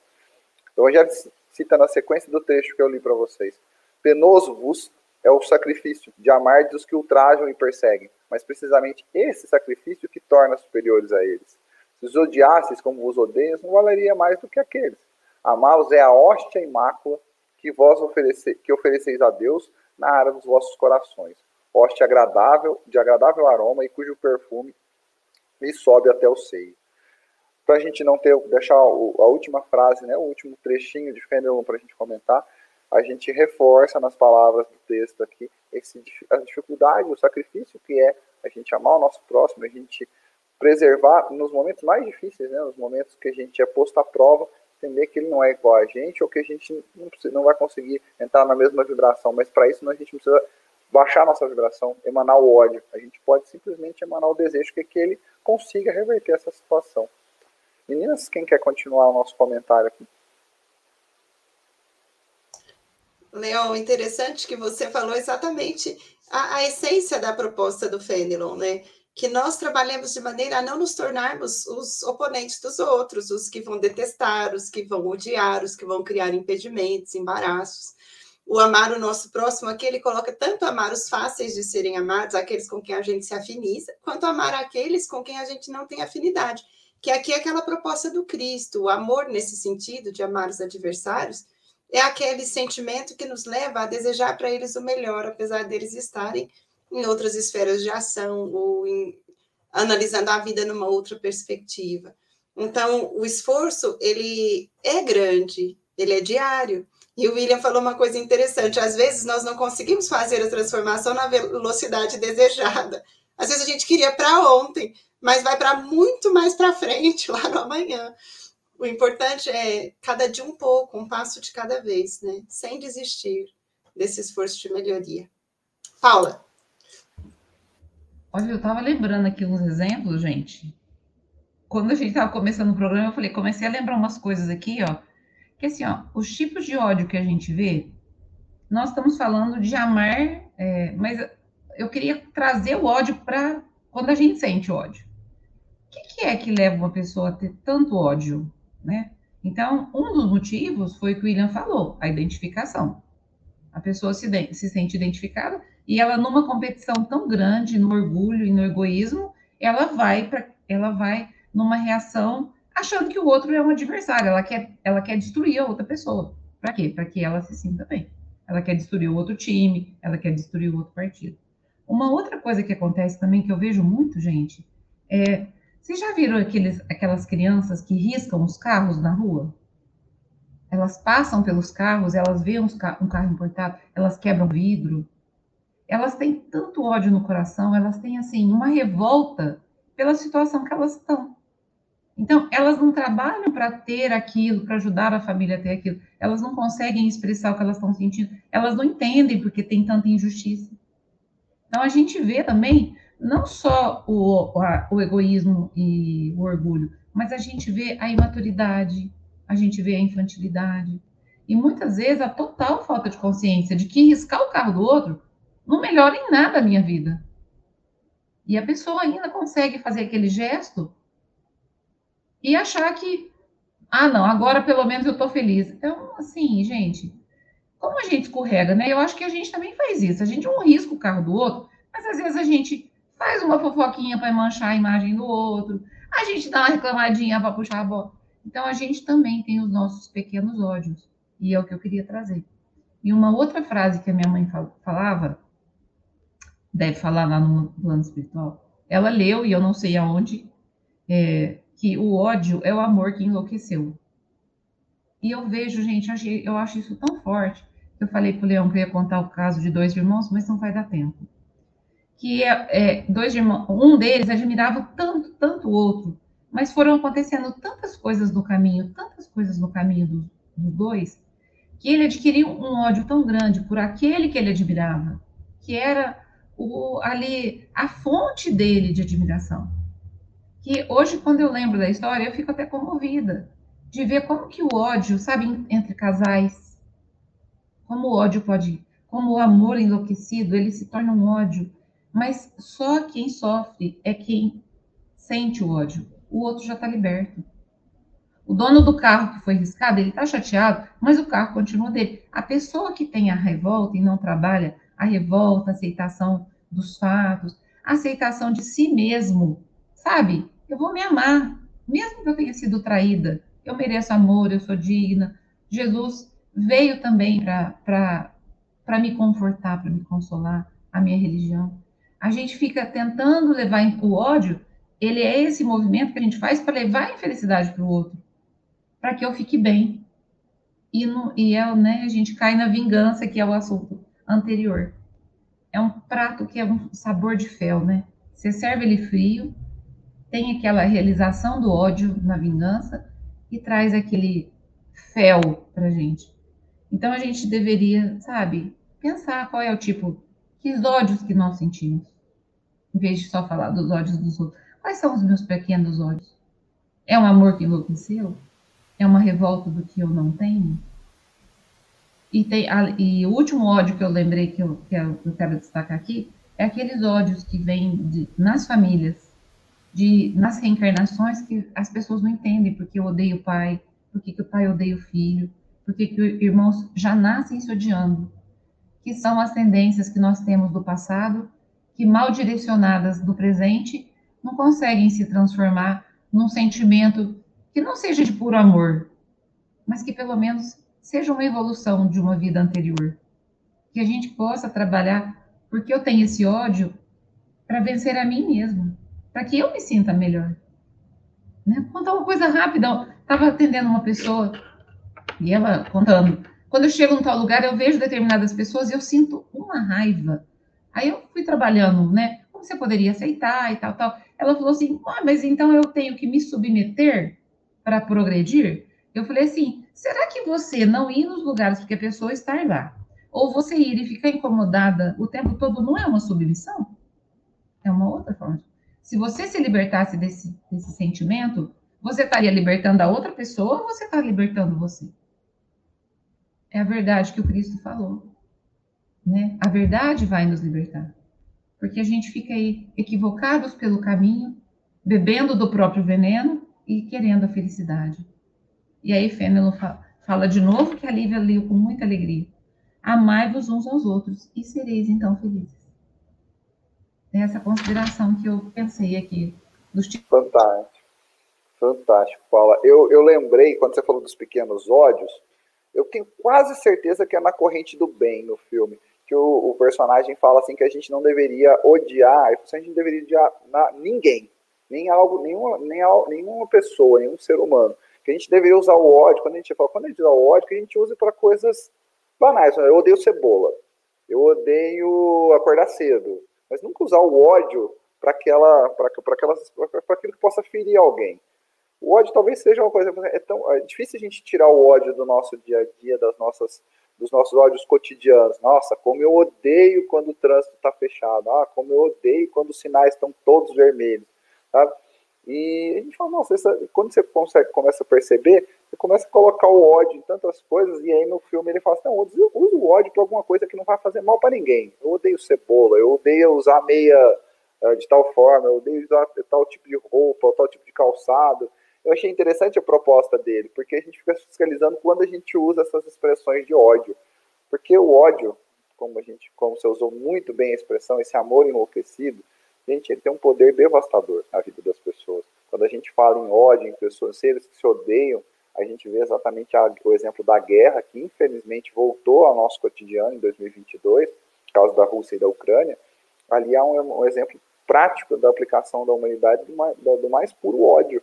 O Evangelho cita na sequência do texto que eu li para vocês: Penoso vos é o sacrifício de amar dos que ultrajam e perseguem, mas precisamente esse sacrifício que torna superiores a eles. Os odiasseis como vos odeias, não valeria mais do que aqueles. Amá-los é a hóstia e mácula que vós oferece, que ofereceis a Deus na área dos vossos corações. Hóstia agradável, de agradável aroma e cujo perfume me sobe até o seio. Para a gente não ter, deixar a última frase, né, o último trechinho de Fenelon para a gente comentar, a gente reforça nas palavras do texto aqui esse, a dificuldade, o sacrifício que é a gente amar o nosso próximo, a gente preservar nos momentos mais difíceis, né, nos momentos que a gente é posto à prova, entender que ele não é igual a gente ou que a gente não, precisa, não vai conseguir entrar na mesma vibração, mas para isso a gente precisa baixar nossa vibração, emanar o ódio. A gente pode simplesmente emanar o desejo que, que ele consiga reverter essa situação. Meninas, quem quer continuar o nosso comentário aqui? Leon, interessante que você falou exatamente a, a essência da proposta do Fenelon, né? Que nós trabalhemos de maneira a não nos tornarmos os oponentes dos outros, os que vão detestar, os que vão odiar, os que vão criar impedimentos, embaraços. O amar o nosso próximo aqui, ele coloca tanto amar os fáceis de serem amados, aqueles com quem a gente se afiniza, quanto amar aqueles com quem a gente não tem afinidade. Que aqui é aquela proposta do Cristo, o amor nesse sentido de amar os adversários, é aquele sentimento que nos leva a desejar para eles o melhor, apesar deles estarem em outras esferas de ação ou em, analisando a vida numa outra perspectiva. Então, o esforço, ele é grande, ele é diário. E o William falou uma coisa interessante, às vezes nós não conseguimos fazer a transformação na velocidade desejada. Às vezes a gente queria para ontem, mas vai para muito mais para frente, *laughs* lá no amanhã. O importante é cada dia um pouco, um passo de cada vez, né? Sem desistir desse esforço de melhoria. Paula. Olha, eu estava lembrando aqui uns exemplos, gente. Quando a gente estava começando o programa, eu falei, comecei a lembrar umas coisas aqui, ó. Que assim, ó, os tipos de ódio que a gente vê, nós estamos falando de amar, é, mas eu queria trazer o ódio para quando a gente sente ódio. O que, que é que leva uma pessoa a ter tanto ódio, né? Então, um dos motivos foi o que o William falou, a identificação. A pessoa se, se sente identificada e ela, numa competição tão grande, no orgulho e no egoísmo, ela vai para ela vai numa reação achando que o outro é um adversário, ela quer, ela quer destruir a outra pessoa. Para quê? Para que ela se sinta bem. Ela quer destruir o outro time, ela quer destruir o outro partido. Uma outra coisa que acontece também, que eu vejo muito, gente, é. Vocês já viram aqueles, aquelas crianças que riscam os carros na rua? Elas passam pelos carros, elas veem um carro importado, elas quebram vidro. Elas têm tanto ódio no coração, elas têm, assim, uma revolta pela situação que elas estão. Então, elas não trabalham para ter aquilo, para ajudar a família a ter aquilo. Elas não conseguem expressar o que elas estão sentindo. Elas não entendem porque tem tanta injustiça. Então, a gente vê também não só o, a, o egoísmo e o orgulho, mas a gente vê a imaturidade, a gente vê a infantilidade. E muitas vezes a total falta de consciência de que riscar o carro do outro não melhora em nada a minha vida. E a pessoa ainda consegue fazer aquele gesto e achar que, ah, não, agora pelo menos eu estou feliz. Então, assim, gente, como a gente escorrega, né? Eu acho que a gente também faz isso. A gente não risca o carro do outro, mas às vezes a gente faz uma fofoquinha para manchar a imagem do outro, a gente dá uma reclamadinha para puxar a bola. Então, a gente também tem os nossos pequenos ódios, e é o que eu queria trazer. E uma outra frase que a minha mãe falava, deve falar lá no plano espiritual, ela leu, e eu não sei aonde, é, que o ódio é o amor que enlouqueceu. E eu vejo, gente, eu acho isso tão forte. Eu falei para o Leão que eu ia contar o caso de dois irmãos, mas não vai dar tempo. Que é, é, dois irmãos, um deles admirava tanto, tanto o outro, mas foram acontecendo tantas coisas no caminho, tantas coisas no caminho dos, dos dois, que ele adquiriu um ódio tão grande por aquele que ele admirava, que era o, ali a fonte dele de admiração que hoje, quando eu lembro da história, eu fico até comovida de ver como que o ódio, sabe, entre casais, como o ódio pode, como o amor enlouquecido, ele se torna um ódio, mas só quem sofre é quem sente o ódio. O outro já está liberto. O dono do carro que foi riscado, ele está chateado, mas o carro continua dele. A pessoa que tem a revolta e não trabalha a revolta, a aceitação dos fatos, a aceitação de si mesmo, sabe? eu vou me amar, mesmo que eu tenha sido traída. Eu mereço amor, eu sou digna. Jesus veio também para me confortar, para me consolar, a minha religião. A gente fica tentando levar o ódio, ele é esse movimento que a gente faz para levar a infelicidade para o outro, para que eu fique bem. E, no, e é, né, a gente cai na vingança, que é o assunto anterior. É um prato que é um sabor de fel, né? Você serve ele frio, tem aquela realização do ódio na vingança e traz aquele fel para gente. Então a gente deveria, sabe, pensar qual é o tipo, que ódios que nós sentimos, em vez de só falar dos ódios dos outros. Quais são os meus pequenos ódios? É um amor que enlouqueceu? É uma revolta do que eu não tenho? E, tem, e o último ódio que eu lembrei que eu, que eu quero destacar aqui é aqueles ódios que vêm de, nas famílias de nas reencarnações que as pessoas não entendem porque eu odeio o pai, porque que o pai odeia o filho, porque que irmãos já nascem se odiando, que são as tendências que nós temos do passado, que mal direcionadas do presente não conseguem se transformar num sentimento que não seja de puro amor, mas que pelo menos seja uma evolução de uma vida anterior. Que a gente possa trabalhar, porque eu tenho esse ódio, para vencer a mim mesmo para que eu me sinta melhor. Né? Contar uma coisa rápida. Estava atendendo uma pessoa e ela contando. Quando eu chego em tal lugar, eu vejo determinadas pessoas e eu sinto uma raiva. Aí eu fui trabalhando, né? Como você poderia aceitar e tal, tal. Ela falou assim: ah, mas então eu tenho que me submeter para progredir? Eu falei assim: será que você não ir nos lugares porque a pessoa está lá, ou você ir e ficar incomodada o tempo todo não é uma submissão? É uma outra forma se você se libertasse desse, desse sentimento, você estaria libertando a outra pessoa ou você está libertando você? É a verdade que o Cristo falou. Né? A verdade vai nos libertar. Porque a gente fica aí equivocados pelo caminho, bebendo do próprio veneno e querendo a felicidade. E aí Fênelon fala de novo que a Lívia leu com muita alegria. Amai-vos uns aos outros e sereis então felizes essa consideração que eu pensei aqui. Dos tipos. Fantástico. Fantástico, Paula. Eu, eu lembrei, quando você falou dos pequenos ódios, eu tenho quase certeza que é na corrente do bem no filme. que o, o, personagem fala assim que a gente não deveria odiar, a gente não deveria odiar na, ninguém, nem algo, nenhuma, nem, nenhuma pessoa, nenhum ser humano. Que a gente deveria usar o ódio, quando a gente fala, quando a gente usa o ódio, que a gente use para coisas banais. Eu odeio cebola, eu odeio acordar cedo, mas nunca usar o ódio para aquela, para aquilo que possa ferir alguém. O ódio talvez seja uma coisa é tão é difícil a gente tirar o ódio do nosso dia a dia, das nossas dos nossos ódios cotidianos. Nossa, como eu odeio quando o trânsito está fechado. Ah, como eu odeio quando os sinais estão todos vermelhos. Sabe? E a gente fala, nossa, essa, quando você consegue, começa a perceber, você começa a colocar o ódio em tantas coisas, e aí no filme ele fala assim, não, usa o ódio para alguma coisa que não vai fazer mal para ninguém. Eu odeio cebola, eu odeio usar meia uh, de tal forma, eu odeio usar tal tipo de roupa, tal tipo de calçado. Eu achei interessante a proposta dele, porque a gente fica fiscalizando quando a gente usa essas expressões de ódio. Porque o ódio, como a gente, como você usou muito bem a expressão, esse amor enlouquecido, gente, ele tem um poder devastador na vida das pessoas. Quando a gente fala em ódio, em pessoas, seres que se odeiam, a gente vê exatamente a, o exemplo da guerra, que infelizmente voltou ao nosso cotidiano em 2022, por causa da Rússia e da Ucrânia. Ali há um, um exemplo prático da aplicação da humanidade do mais, do mais puro ódio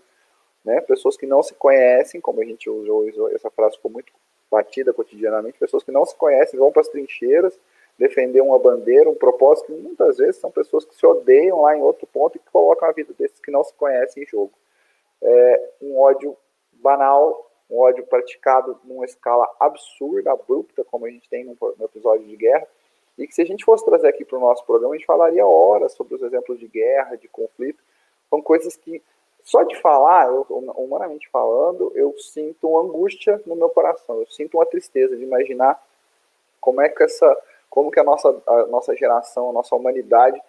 né? Pessoas que não se conhecem, como a gente usou, usou essa frase ficou muito batida cotidianamente, pessoas que não se conhecem vão para as trincheiras defender uma bandeira, um propósito, que muitas vezes são pessoas que se odeiam lá em outro ponto e que colocam a vida desses que não se conhecem em jogo. É um ódio banal, um ódio praticado numa escala absurda, abrupta, como a gente tem no, episódio de guerra, e que se a gente fosse trazer aqui para o nosso programa, a gente falaria horas sobre os exemplos de guerra, de conflito, são coisas que só de falar, eu, humanamente falando, eu sinto angústia no meu coração, eu sinto uma tristeza de imaginar como é que essa, como que a nossa, a nossa geração, a nossa humanidade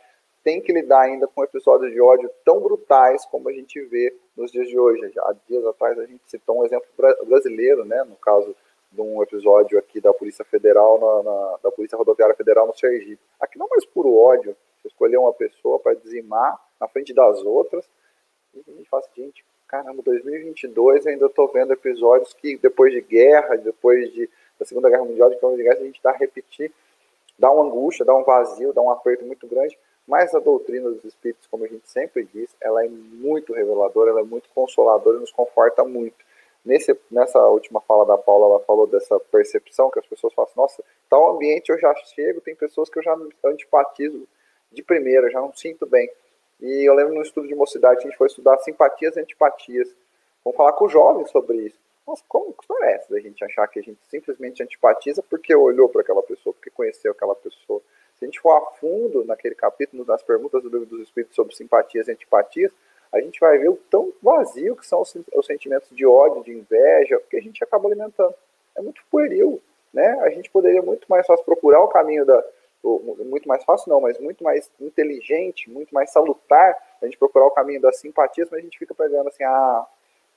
tem que lidar ainda com episódios de ódio tão brutais como a gente vê nos dias de hoje. Há dias atrás a gente citou um exemplo brasileiro, né, no caso de um episódio aqui da Polícia Federal, na, na da Polícia Rodoviária Federal no Sergipe. Aqui não é mais puro ódio, você escolher uma pessoa para dizimar na frente das outras, e a gente fala assim, gente, caramba, 2022 ainda estou vendo episódios que depois de guerra, depois de, da Segunda Guerra Mundial, de de Guerra, a gente está a repetir, dá uma angústia, dá um vazio, dá um aperto muito grande, mas a doutrina dos Espíritos, como a gente sempre diz, ela é muito reveladora, ela é muito consoladora e nos conforta muito. Nesse, nessa última fala da Paula, ela falou dessa percepção que as pessoas falam nossa, tal ambiente eu já chego, tem pessoas que eu já antipatizo de primeira, já não sinto bem. E eu lembro no estudo de mocidade a gente foi estudar simpatias e antipatias. Vamos falar com os jovens sobre isso. Nossa, como que história é essa da gente achar que a gente simplesmente antipatiza porque olhou para aquela pessoa, porque conheceu aquela pessoa? Se a gente for a fundo naquele capítulo, nas perguntas do livro dos Espíritos sobre simpatias e antipatias, a gente vai ver o tão vazio que são os, os sentimentos de ódio, de inveja, que a gente acaba alimentando. É muito pueril, né? A gente poderia muito mais fácil procurar o caminho da, muito mais fácil não, mas muito mais inteligente, muito mais salutar a gente procurar o caminho das simpatias, mas a gente fica pegando assim, ah,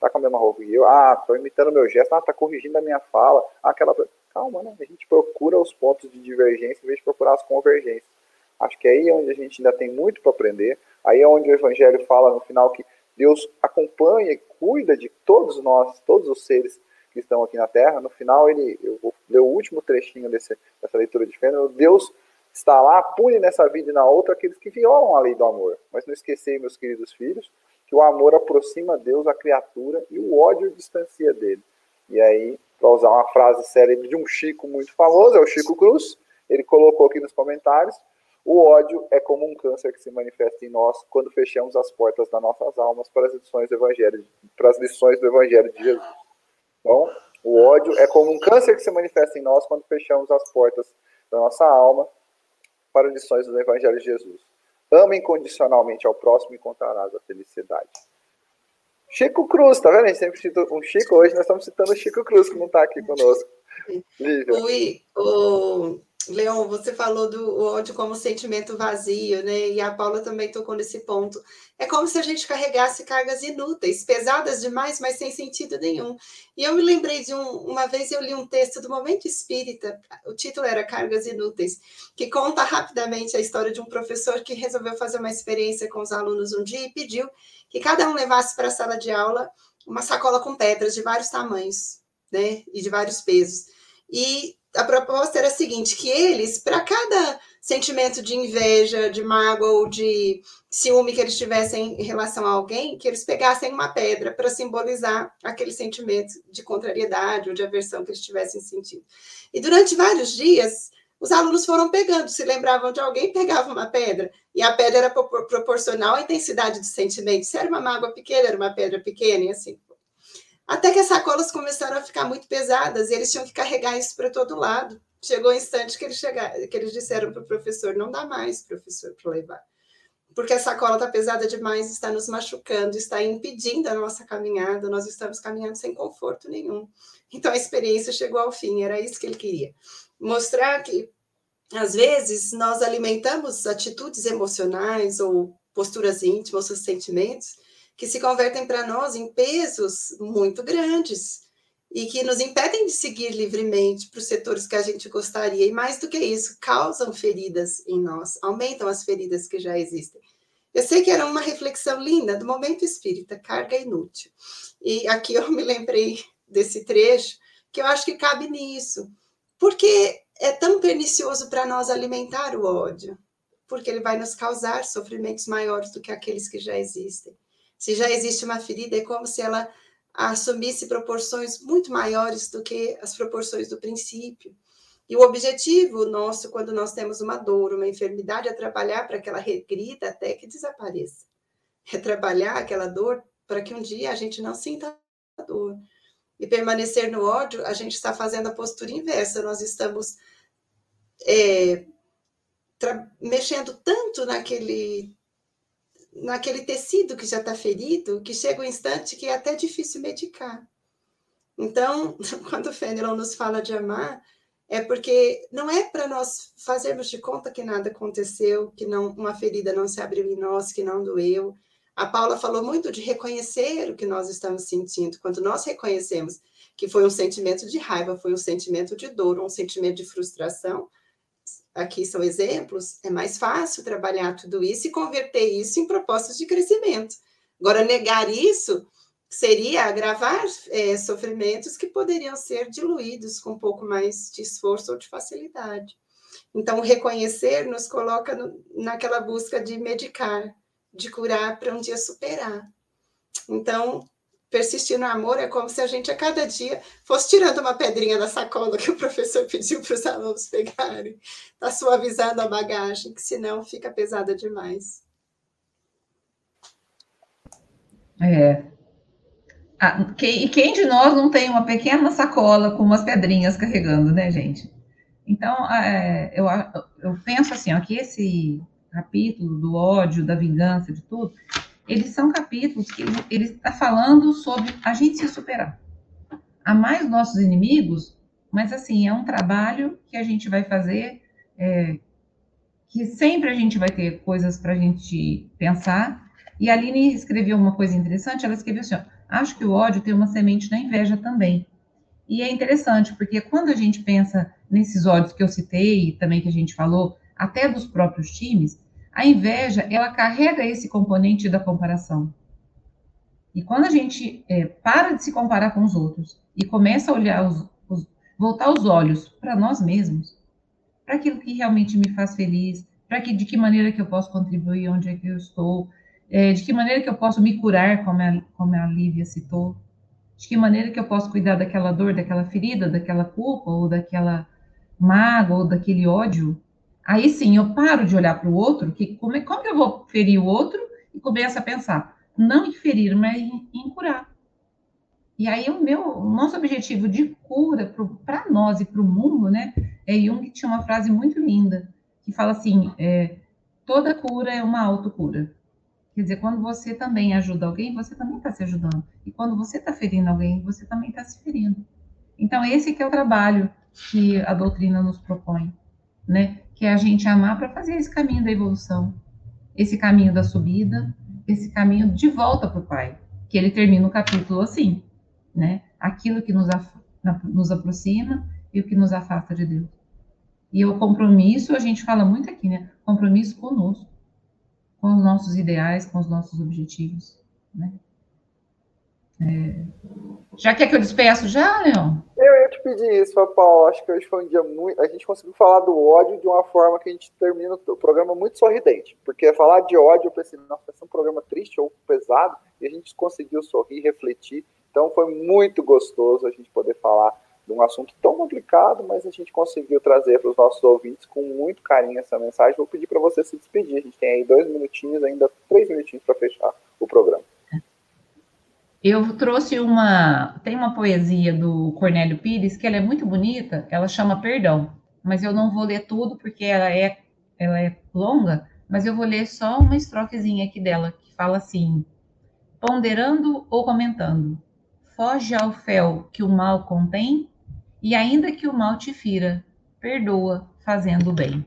tá com a mesma roupa que eu, ah, tô imitando meu gesto, ah, tá corrigindo a minha fala, ah, aquela... Calma, né? A gente procura os pontos de divergência em vez de procurar as convergências. Acho que aí é onde a gente ainda tem muito para aprender, aí é onde o Evangelho fala no final que Deus acompanha e cuida de todos nós, todos os seres que estão aqui na Terra. No final, ele, eu vou ler o último trechinho desse, dessa leitura de Fênix, Deus está lá, pune nessa vida e na outra aqueles que violam a lei do amor. Mas não esquecei, meus queridos filhos, que o amor aproxima Deus a criatura e o ódio distancia dele. E aí, para usar uma frase célebre de um Chico muito famoso, é o Chico Cruz, ele colocou aqui nos comentários, o ódio é como um câncer que se manifesta em nós quando fechamos as portas das nossas almas para as lições do Evangelho, para as lições do Evangelho de Jesus. Então, o ódio é como um câncer que se manifesta em nós quando fechamos as portas da nossa alma para lições do Evangelho de Jesus. Ama incondicionalmente ao próximo e encontrarás a felicidade. Chico Cruz, tá vendo? A gente sempre cita um Chico, hoje nós estamos citando o Chico Cruz, que não está aqui conosco. Lívia. Oi, o, Leon, você falou do ódio como sentimento vazio, né? E a Paula também tocou nesse ponto. É como se a gente carregasse cargas inúteis, pesadas demais, mas sem sentido nenhum. E eu me lembrei de um, uma vez eu li um texto do Momento Espírita, o título era Cargas Inúteis, que conta rapidamente a história de um professor que resolveu fazer uma experiência com os alunos um dia e pediu que cada um levasse para a sala de aula uma sacola com pedras de vários tamanhos, né? E de vários pesos. E a proposta era a seguinte: que eles, para cada sentimento de inveja, de mágoa ou de ciúme que eles tivessem em relação a alguém, que eles pegassem uma pedra para simbolizar aquele sentimento de contrariedade ou de aversão que eles tivessem sentido. E durante vários dias, os alunos foram pegando, se lembravam de alguém, pegavam uma pedra, e a pedra era proporcional à intensidade do sentimento. Se era uma mágoa pequena, era uma pedra pequena, e assim. Até que as sacolas começaram a ficar muito pesadas, e eles tinham que carregar isso para todo lado. Chegou o um instante que eles, chegaram, que eles disseram para o professor: não dá mais, professor, para levar. Porque a sacola está pesada demais, está nos machucando, está impedindo a nossa caminhada, nós estamos caminhando sem conforto nenhum. Então a experiência chegou ao fim, era isso que ele queria mostrar que, às vezes, nós alimentamos atitudes emocionais ou posturas íntimas, ou sentimentos, que se convertem para nós em pesos muito grandes e que nos impedem de seguir livremente para os setores que a gente gostaria. E mais do que isso, causam feridas em nós, aumentam as feridas que já existem. Eu sei que era uma reflexão linda do momento espírita, carga inútil. E aqui eu me lembrei desse trecho, que eu acho que cabe nisso. Porque é tão pernicioso para nós alimentar o ódio? Porque ele vai nos causar sofrimentos maiores do que aqueles que já existem. Se já existe uma ferida, é como se ela assumisse proporções muito maiores do que as proporções do princípio. E o objetivo nosso, quando nós temos uma dor, uma enfermidade, é trabalhar para que ela regrida até que desapareça. É trabalhar aquela dor para que um dia a gente não sinta a dor e permanecer no ódio, a gente está fazendo a postura inversa. Nós estamos é, mexendo tanto naquele naquele tecido que já está ferido, que chega um instante que é até difícil medicar. Então, *laughs* quando o Fenelon nos fala de amar, é porque não é para nós fazermos de conta que nada aconteceu, que não uma ferida não se abriu em nós, que não doeu, a Paula falou muito de reconhecer o que nós estamos sentindo. Quando nós reconhecemos que foi um sentimento de raiva, foi um sentimento de dor, um sentimento de frustração, aqui são exemplos, é mais fácil trabalhar tudo isso e converter isso em propostas de crescimento. Agora, negar isso seria agravar é, sofrimentos que poderiam ser diluídos com um pouco mais de esforço ou de facilidade. Então, reconhecer nos coloca no, naquela busca de medicar, de curar para um dia superar. Então, persistir no amor é como se a gente a cada dia fosse tirando uma pedrinha da sacola que o professor *laughs* pediu para os alunos pegarem, está suavizando a bagagem, que senão fica pesada demais. É. Ah, quem, e quem de nós não tem uma pequena sacola com umas pedrinhas carregando, né, gente? Então, é, eu, eu penso assim, ó, que esse capítulo do ódio, da vingança, de tudo, eles são capítulos que ele está falando sobre a gente se superar. Amar os nossos inimigos, mas assim, é um trabalho que a gente vai fazer, é, que sempre a gente vai ter coisas para a gente pensar. E a Aline escreveu uma coisa interessante, ela escreveu assim, ó, acho que o ódio tem uma semente da inveja também. E é interessante, porque quando a gente pensa nesses ódios que eu citei, também que a gente falou, até dos próprios times, a inveja, ela carrega esse componente da comparação. E quando a gente é, para de se comparar com os outros e começa a olhar, os, os, voltar os olhos para nós mesmos, para aquilo que realmente me faz feliz, para que de que maneira que eu posso contribuir onde é que eu estou, é, de que maneira que eu posso me curar, como a, como a Lívia citou, de que maneira que eu posso cuidar daquela dor, daquela ferida, daquela culpa, ou daquela mágoa, ou daquele ódio, Aí sim, eu paro de olhar para o outro, que como, como que eu vou ferir o outro, e começo a pensar, não em ferir, mas em, em curar. E aí o meu, o nosso objetivo de cura para nós e para o mundo, né? É Jung tinha uma frase muito linda que fala assim: é, toda cura é uma autocura. Quer dizer, quando você também ajuda alguém, você também está se ajudando. E quando você está ferindo alguém, você também está se ferindo. Então, esse que é o trabalho que a doutrina nos propõe, né? Que é a gente amar para fazer esse caminho da evolução, esse caminho da subida, esse caminho de volta para o Pai, que ele termina o capítulo assim, né? Aquilo que nos, nos aproxima e o que nos afasta de Deus. E o compromisso, a gente fala muito aqui, né? Compromisso conosco, com os nossos ideais, com os nossos objetivos, né? É... Já quer que eu despeço já, Leon? Eu, ia te pedir isso, Paulo. Acho que hoje foi um dia muito. A gente conseguiu falar do ódio de uma forma que a gente termina o programa muito sorridente. Porque falar de ódio, eu pensei, nossa, vai ser um programa triste ou pesado, e a gente conseguiu sorrir, refletir. Então foi muito gostoso a gente poder falar de um assunto tão complicado, mas a gente conseguiu trazer para os nossos ouvintes com muito carinho essa mensagem. Vou pedir para você se despedir. A gente tem aí dois minutinhos, ainda três minutinhos para fechar o programa. Eu trouxe uma. Tem uma poesia do Cornélio Pires que ela é muito bonita, ela chama Perdão, mas eu não vou ler tudo porque ela é, ela é longa, mas eu vou ler só uma estrofezinha aqui dela, que fala assim: ponderando ou comentando, foge ao fel que o mal contém, e ainda que o mal te fira, perdoa fazendo o bem.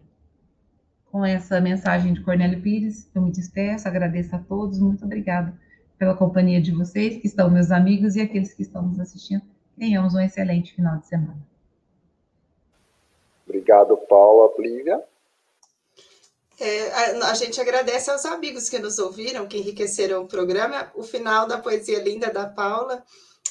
Com essa mensagem de Cornélio Pires, eu me despeço, agradeço a todos, muito obrigada pela companhia de vocês, que estão meus amigos, e aqueles que estão nos assistindo. Tenhamos um excelente final de semana. Obrigado, Paula. Lívia? É, a, a, gente agradece aos amigos que nos ouviram, que enriqueceram o programa, o final da poesia linda da Paula.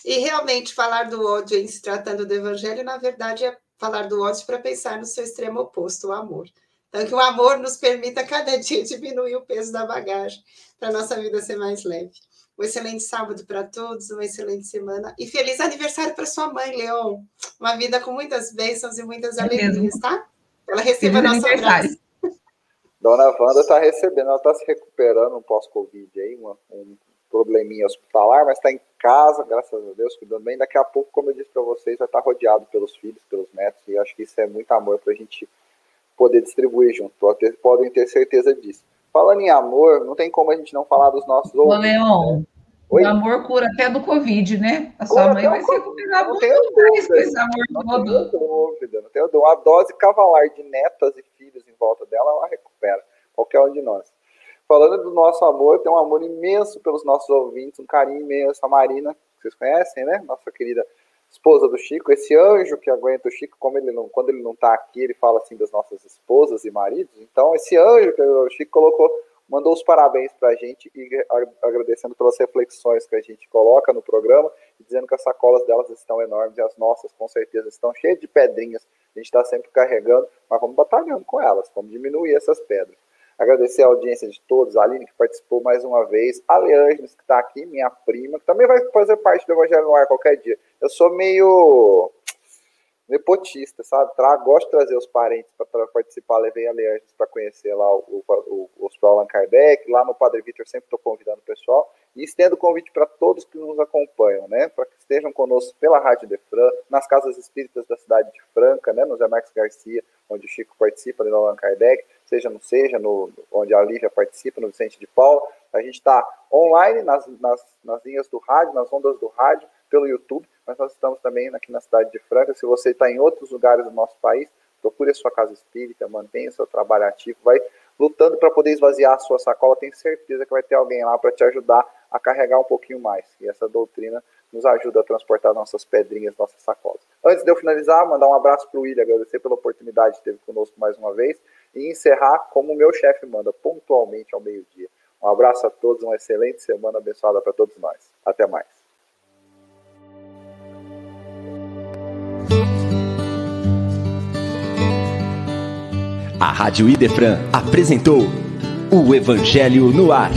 E realmente falar do ódio em se tratando do evangelho, na verdade, é falar do ódio para pensar no seu extremo oposto, o amor. Então, que o amor nos permita cada dia *laughs* diminuir o peso da bagagem, para a nossa vida ser mais leve. Um excelente sábado para todos, uma excelente semana. E feliz aniversário para sua mãe, Leon. Uma vida com muitas bênçãos e muitas é alegrias, mesmo. tá? Ela receba feliz nosso abraço. Dona Wanda está recebendo, ela está se recuperando um pós-Covid aí, uma, um probleminha hospitalar, mas está em casa, graças a Deus, cuidando bem. Daqui a pouco, como eu disse para vocês, vai estar tá rodeado pelos filhos, pelos netos, e acho que isso é muito amor para a gente poder distribuir junto. Podem ter certeza disso. Falando em amor, não tem como a gente não falar dos nossos. Leon, né? o amor cura até do Covid, né? A sua mãe vai se recuperar muito mais com esse amor não todo. Tenho dúvida, não tenho dúvida. Uma dose cavalar de netas e filhos em volta dela, ela recupera. Qualquer um de nós. Falando do nosso amor, tem um amor imenso pelos nossos ouvintes, um carinho imenso. A Marina, que vocês conhecem, né? Nossa querida esposa do Chico, esse anjo que aguenta o Chico, como ele não, quando ele não está aqui, ele fala assim das nossas esposas e maridos. Então, esse anjo que o Chico colocou, mandou os parabéns para a gente e agradecendo pelas reflexões que a gente coloca no programa dizendo que as sacolas delas estão enormes e as nossas com certeza estão cheias de pedrinhas. A gente está sempre carregando, mas vamos batalhando com elas, vamos diminuir essas pedras. Agradecer a audiência de todos, a Aline que participou mais uma vez, a Leângela que está aqui, minha prima, que também vai fazer parte do Evangelho no Ar qualquer dia. Eu sou meio nepotista, sabe? Tra gosto de trazer os parentes para participar. Levei a Leângela para conhecer lá o, o, o, o Hospital Allan Kardec. Lá no Padre Vitor sempre estou convidando o pessoal. E estendo o convite para todos que nos acompanham, né? Para que estejam conosco pela Rádio Defran, nas casas espíritas da cidade de Franca, né? No Zé Marques Garcia, onde o Chico participa, ali no Allan Kardec seja no Seja, no, onde a Lívia participa, no Vicente de Paula. A gente está online nas, nas, nas linhas do rádio, nas ondas do rádio, pelo YouTube, mas nós estamos também aqui na cidade de Franca. Se você está em outros lugares do nosso país, procure a sua casa espírita, mantenha seu trabalho ativo, vai lutando para poder esvaziar a sua sacola. Tenho certeza que vai ter alguém lá para te ajudar a carregar um pouquinho mais. E essa doutrina nos ajuda a transportar nossas pedrinhas, nossas sacolas. Antes de eu finalizar, mandar um abraço para o William, agradecer pela oportunidade de ter conosco mais uma vez e encerrar como o meu chefe manda, pontualmente ao meio-dia. Um abraço a todos, uma excelente semana abençoada para todos nós. Até mais. A Rádio Idefran apresentou o Evangelho no Ar.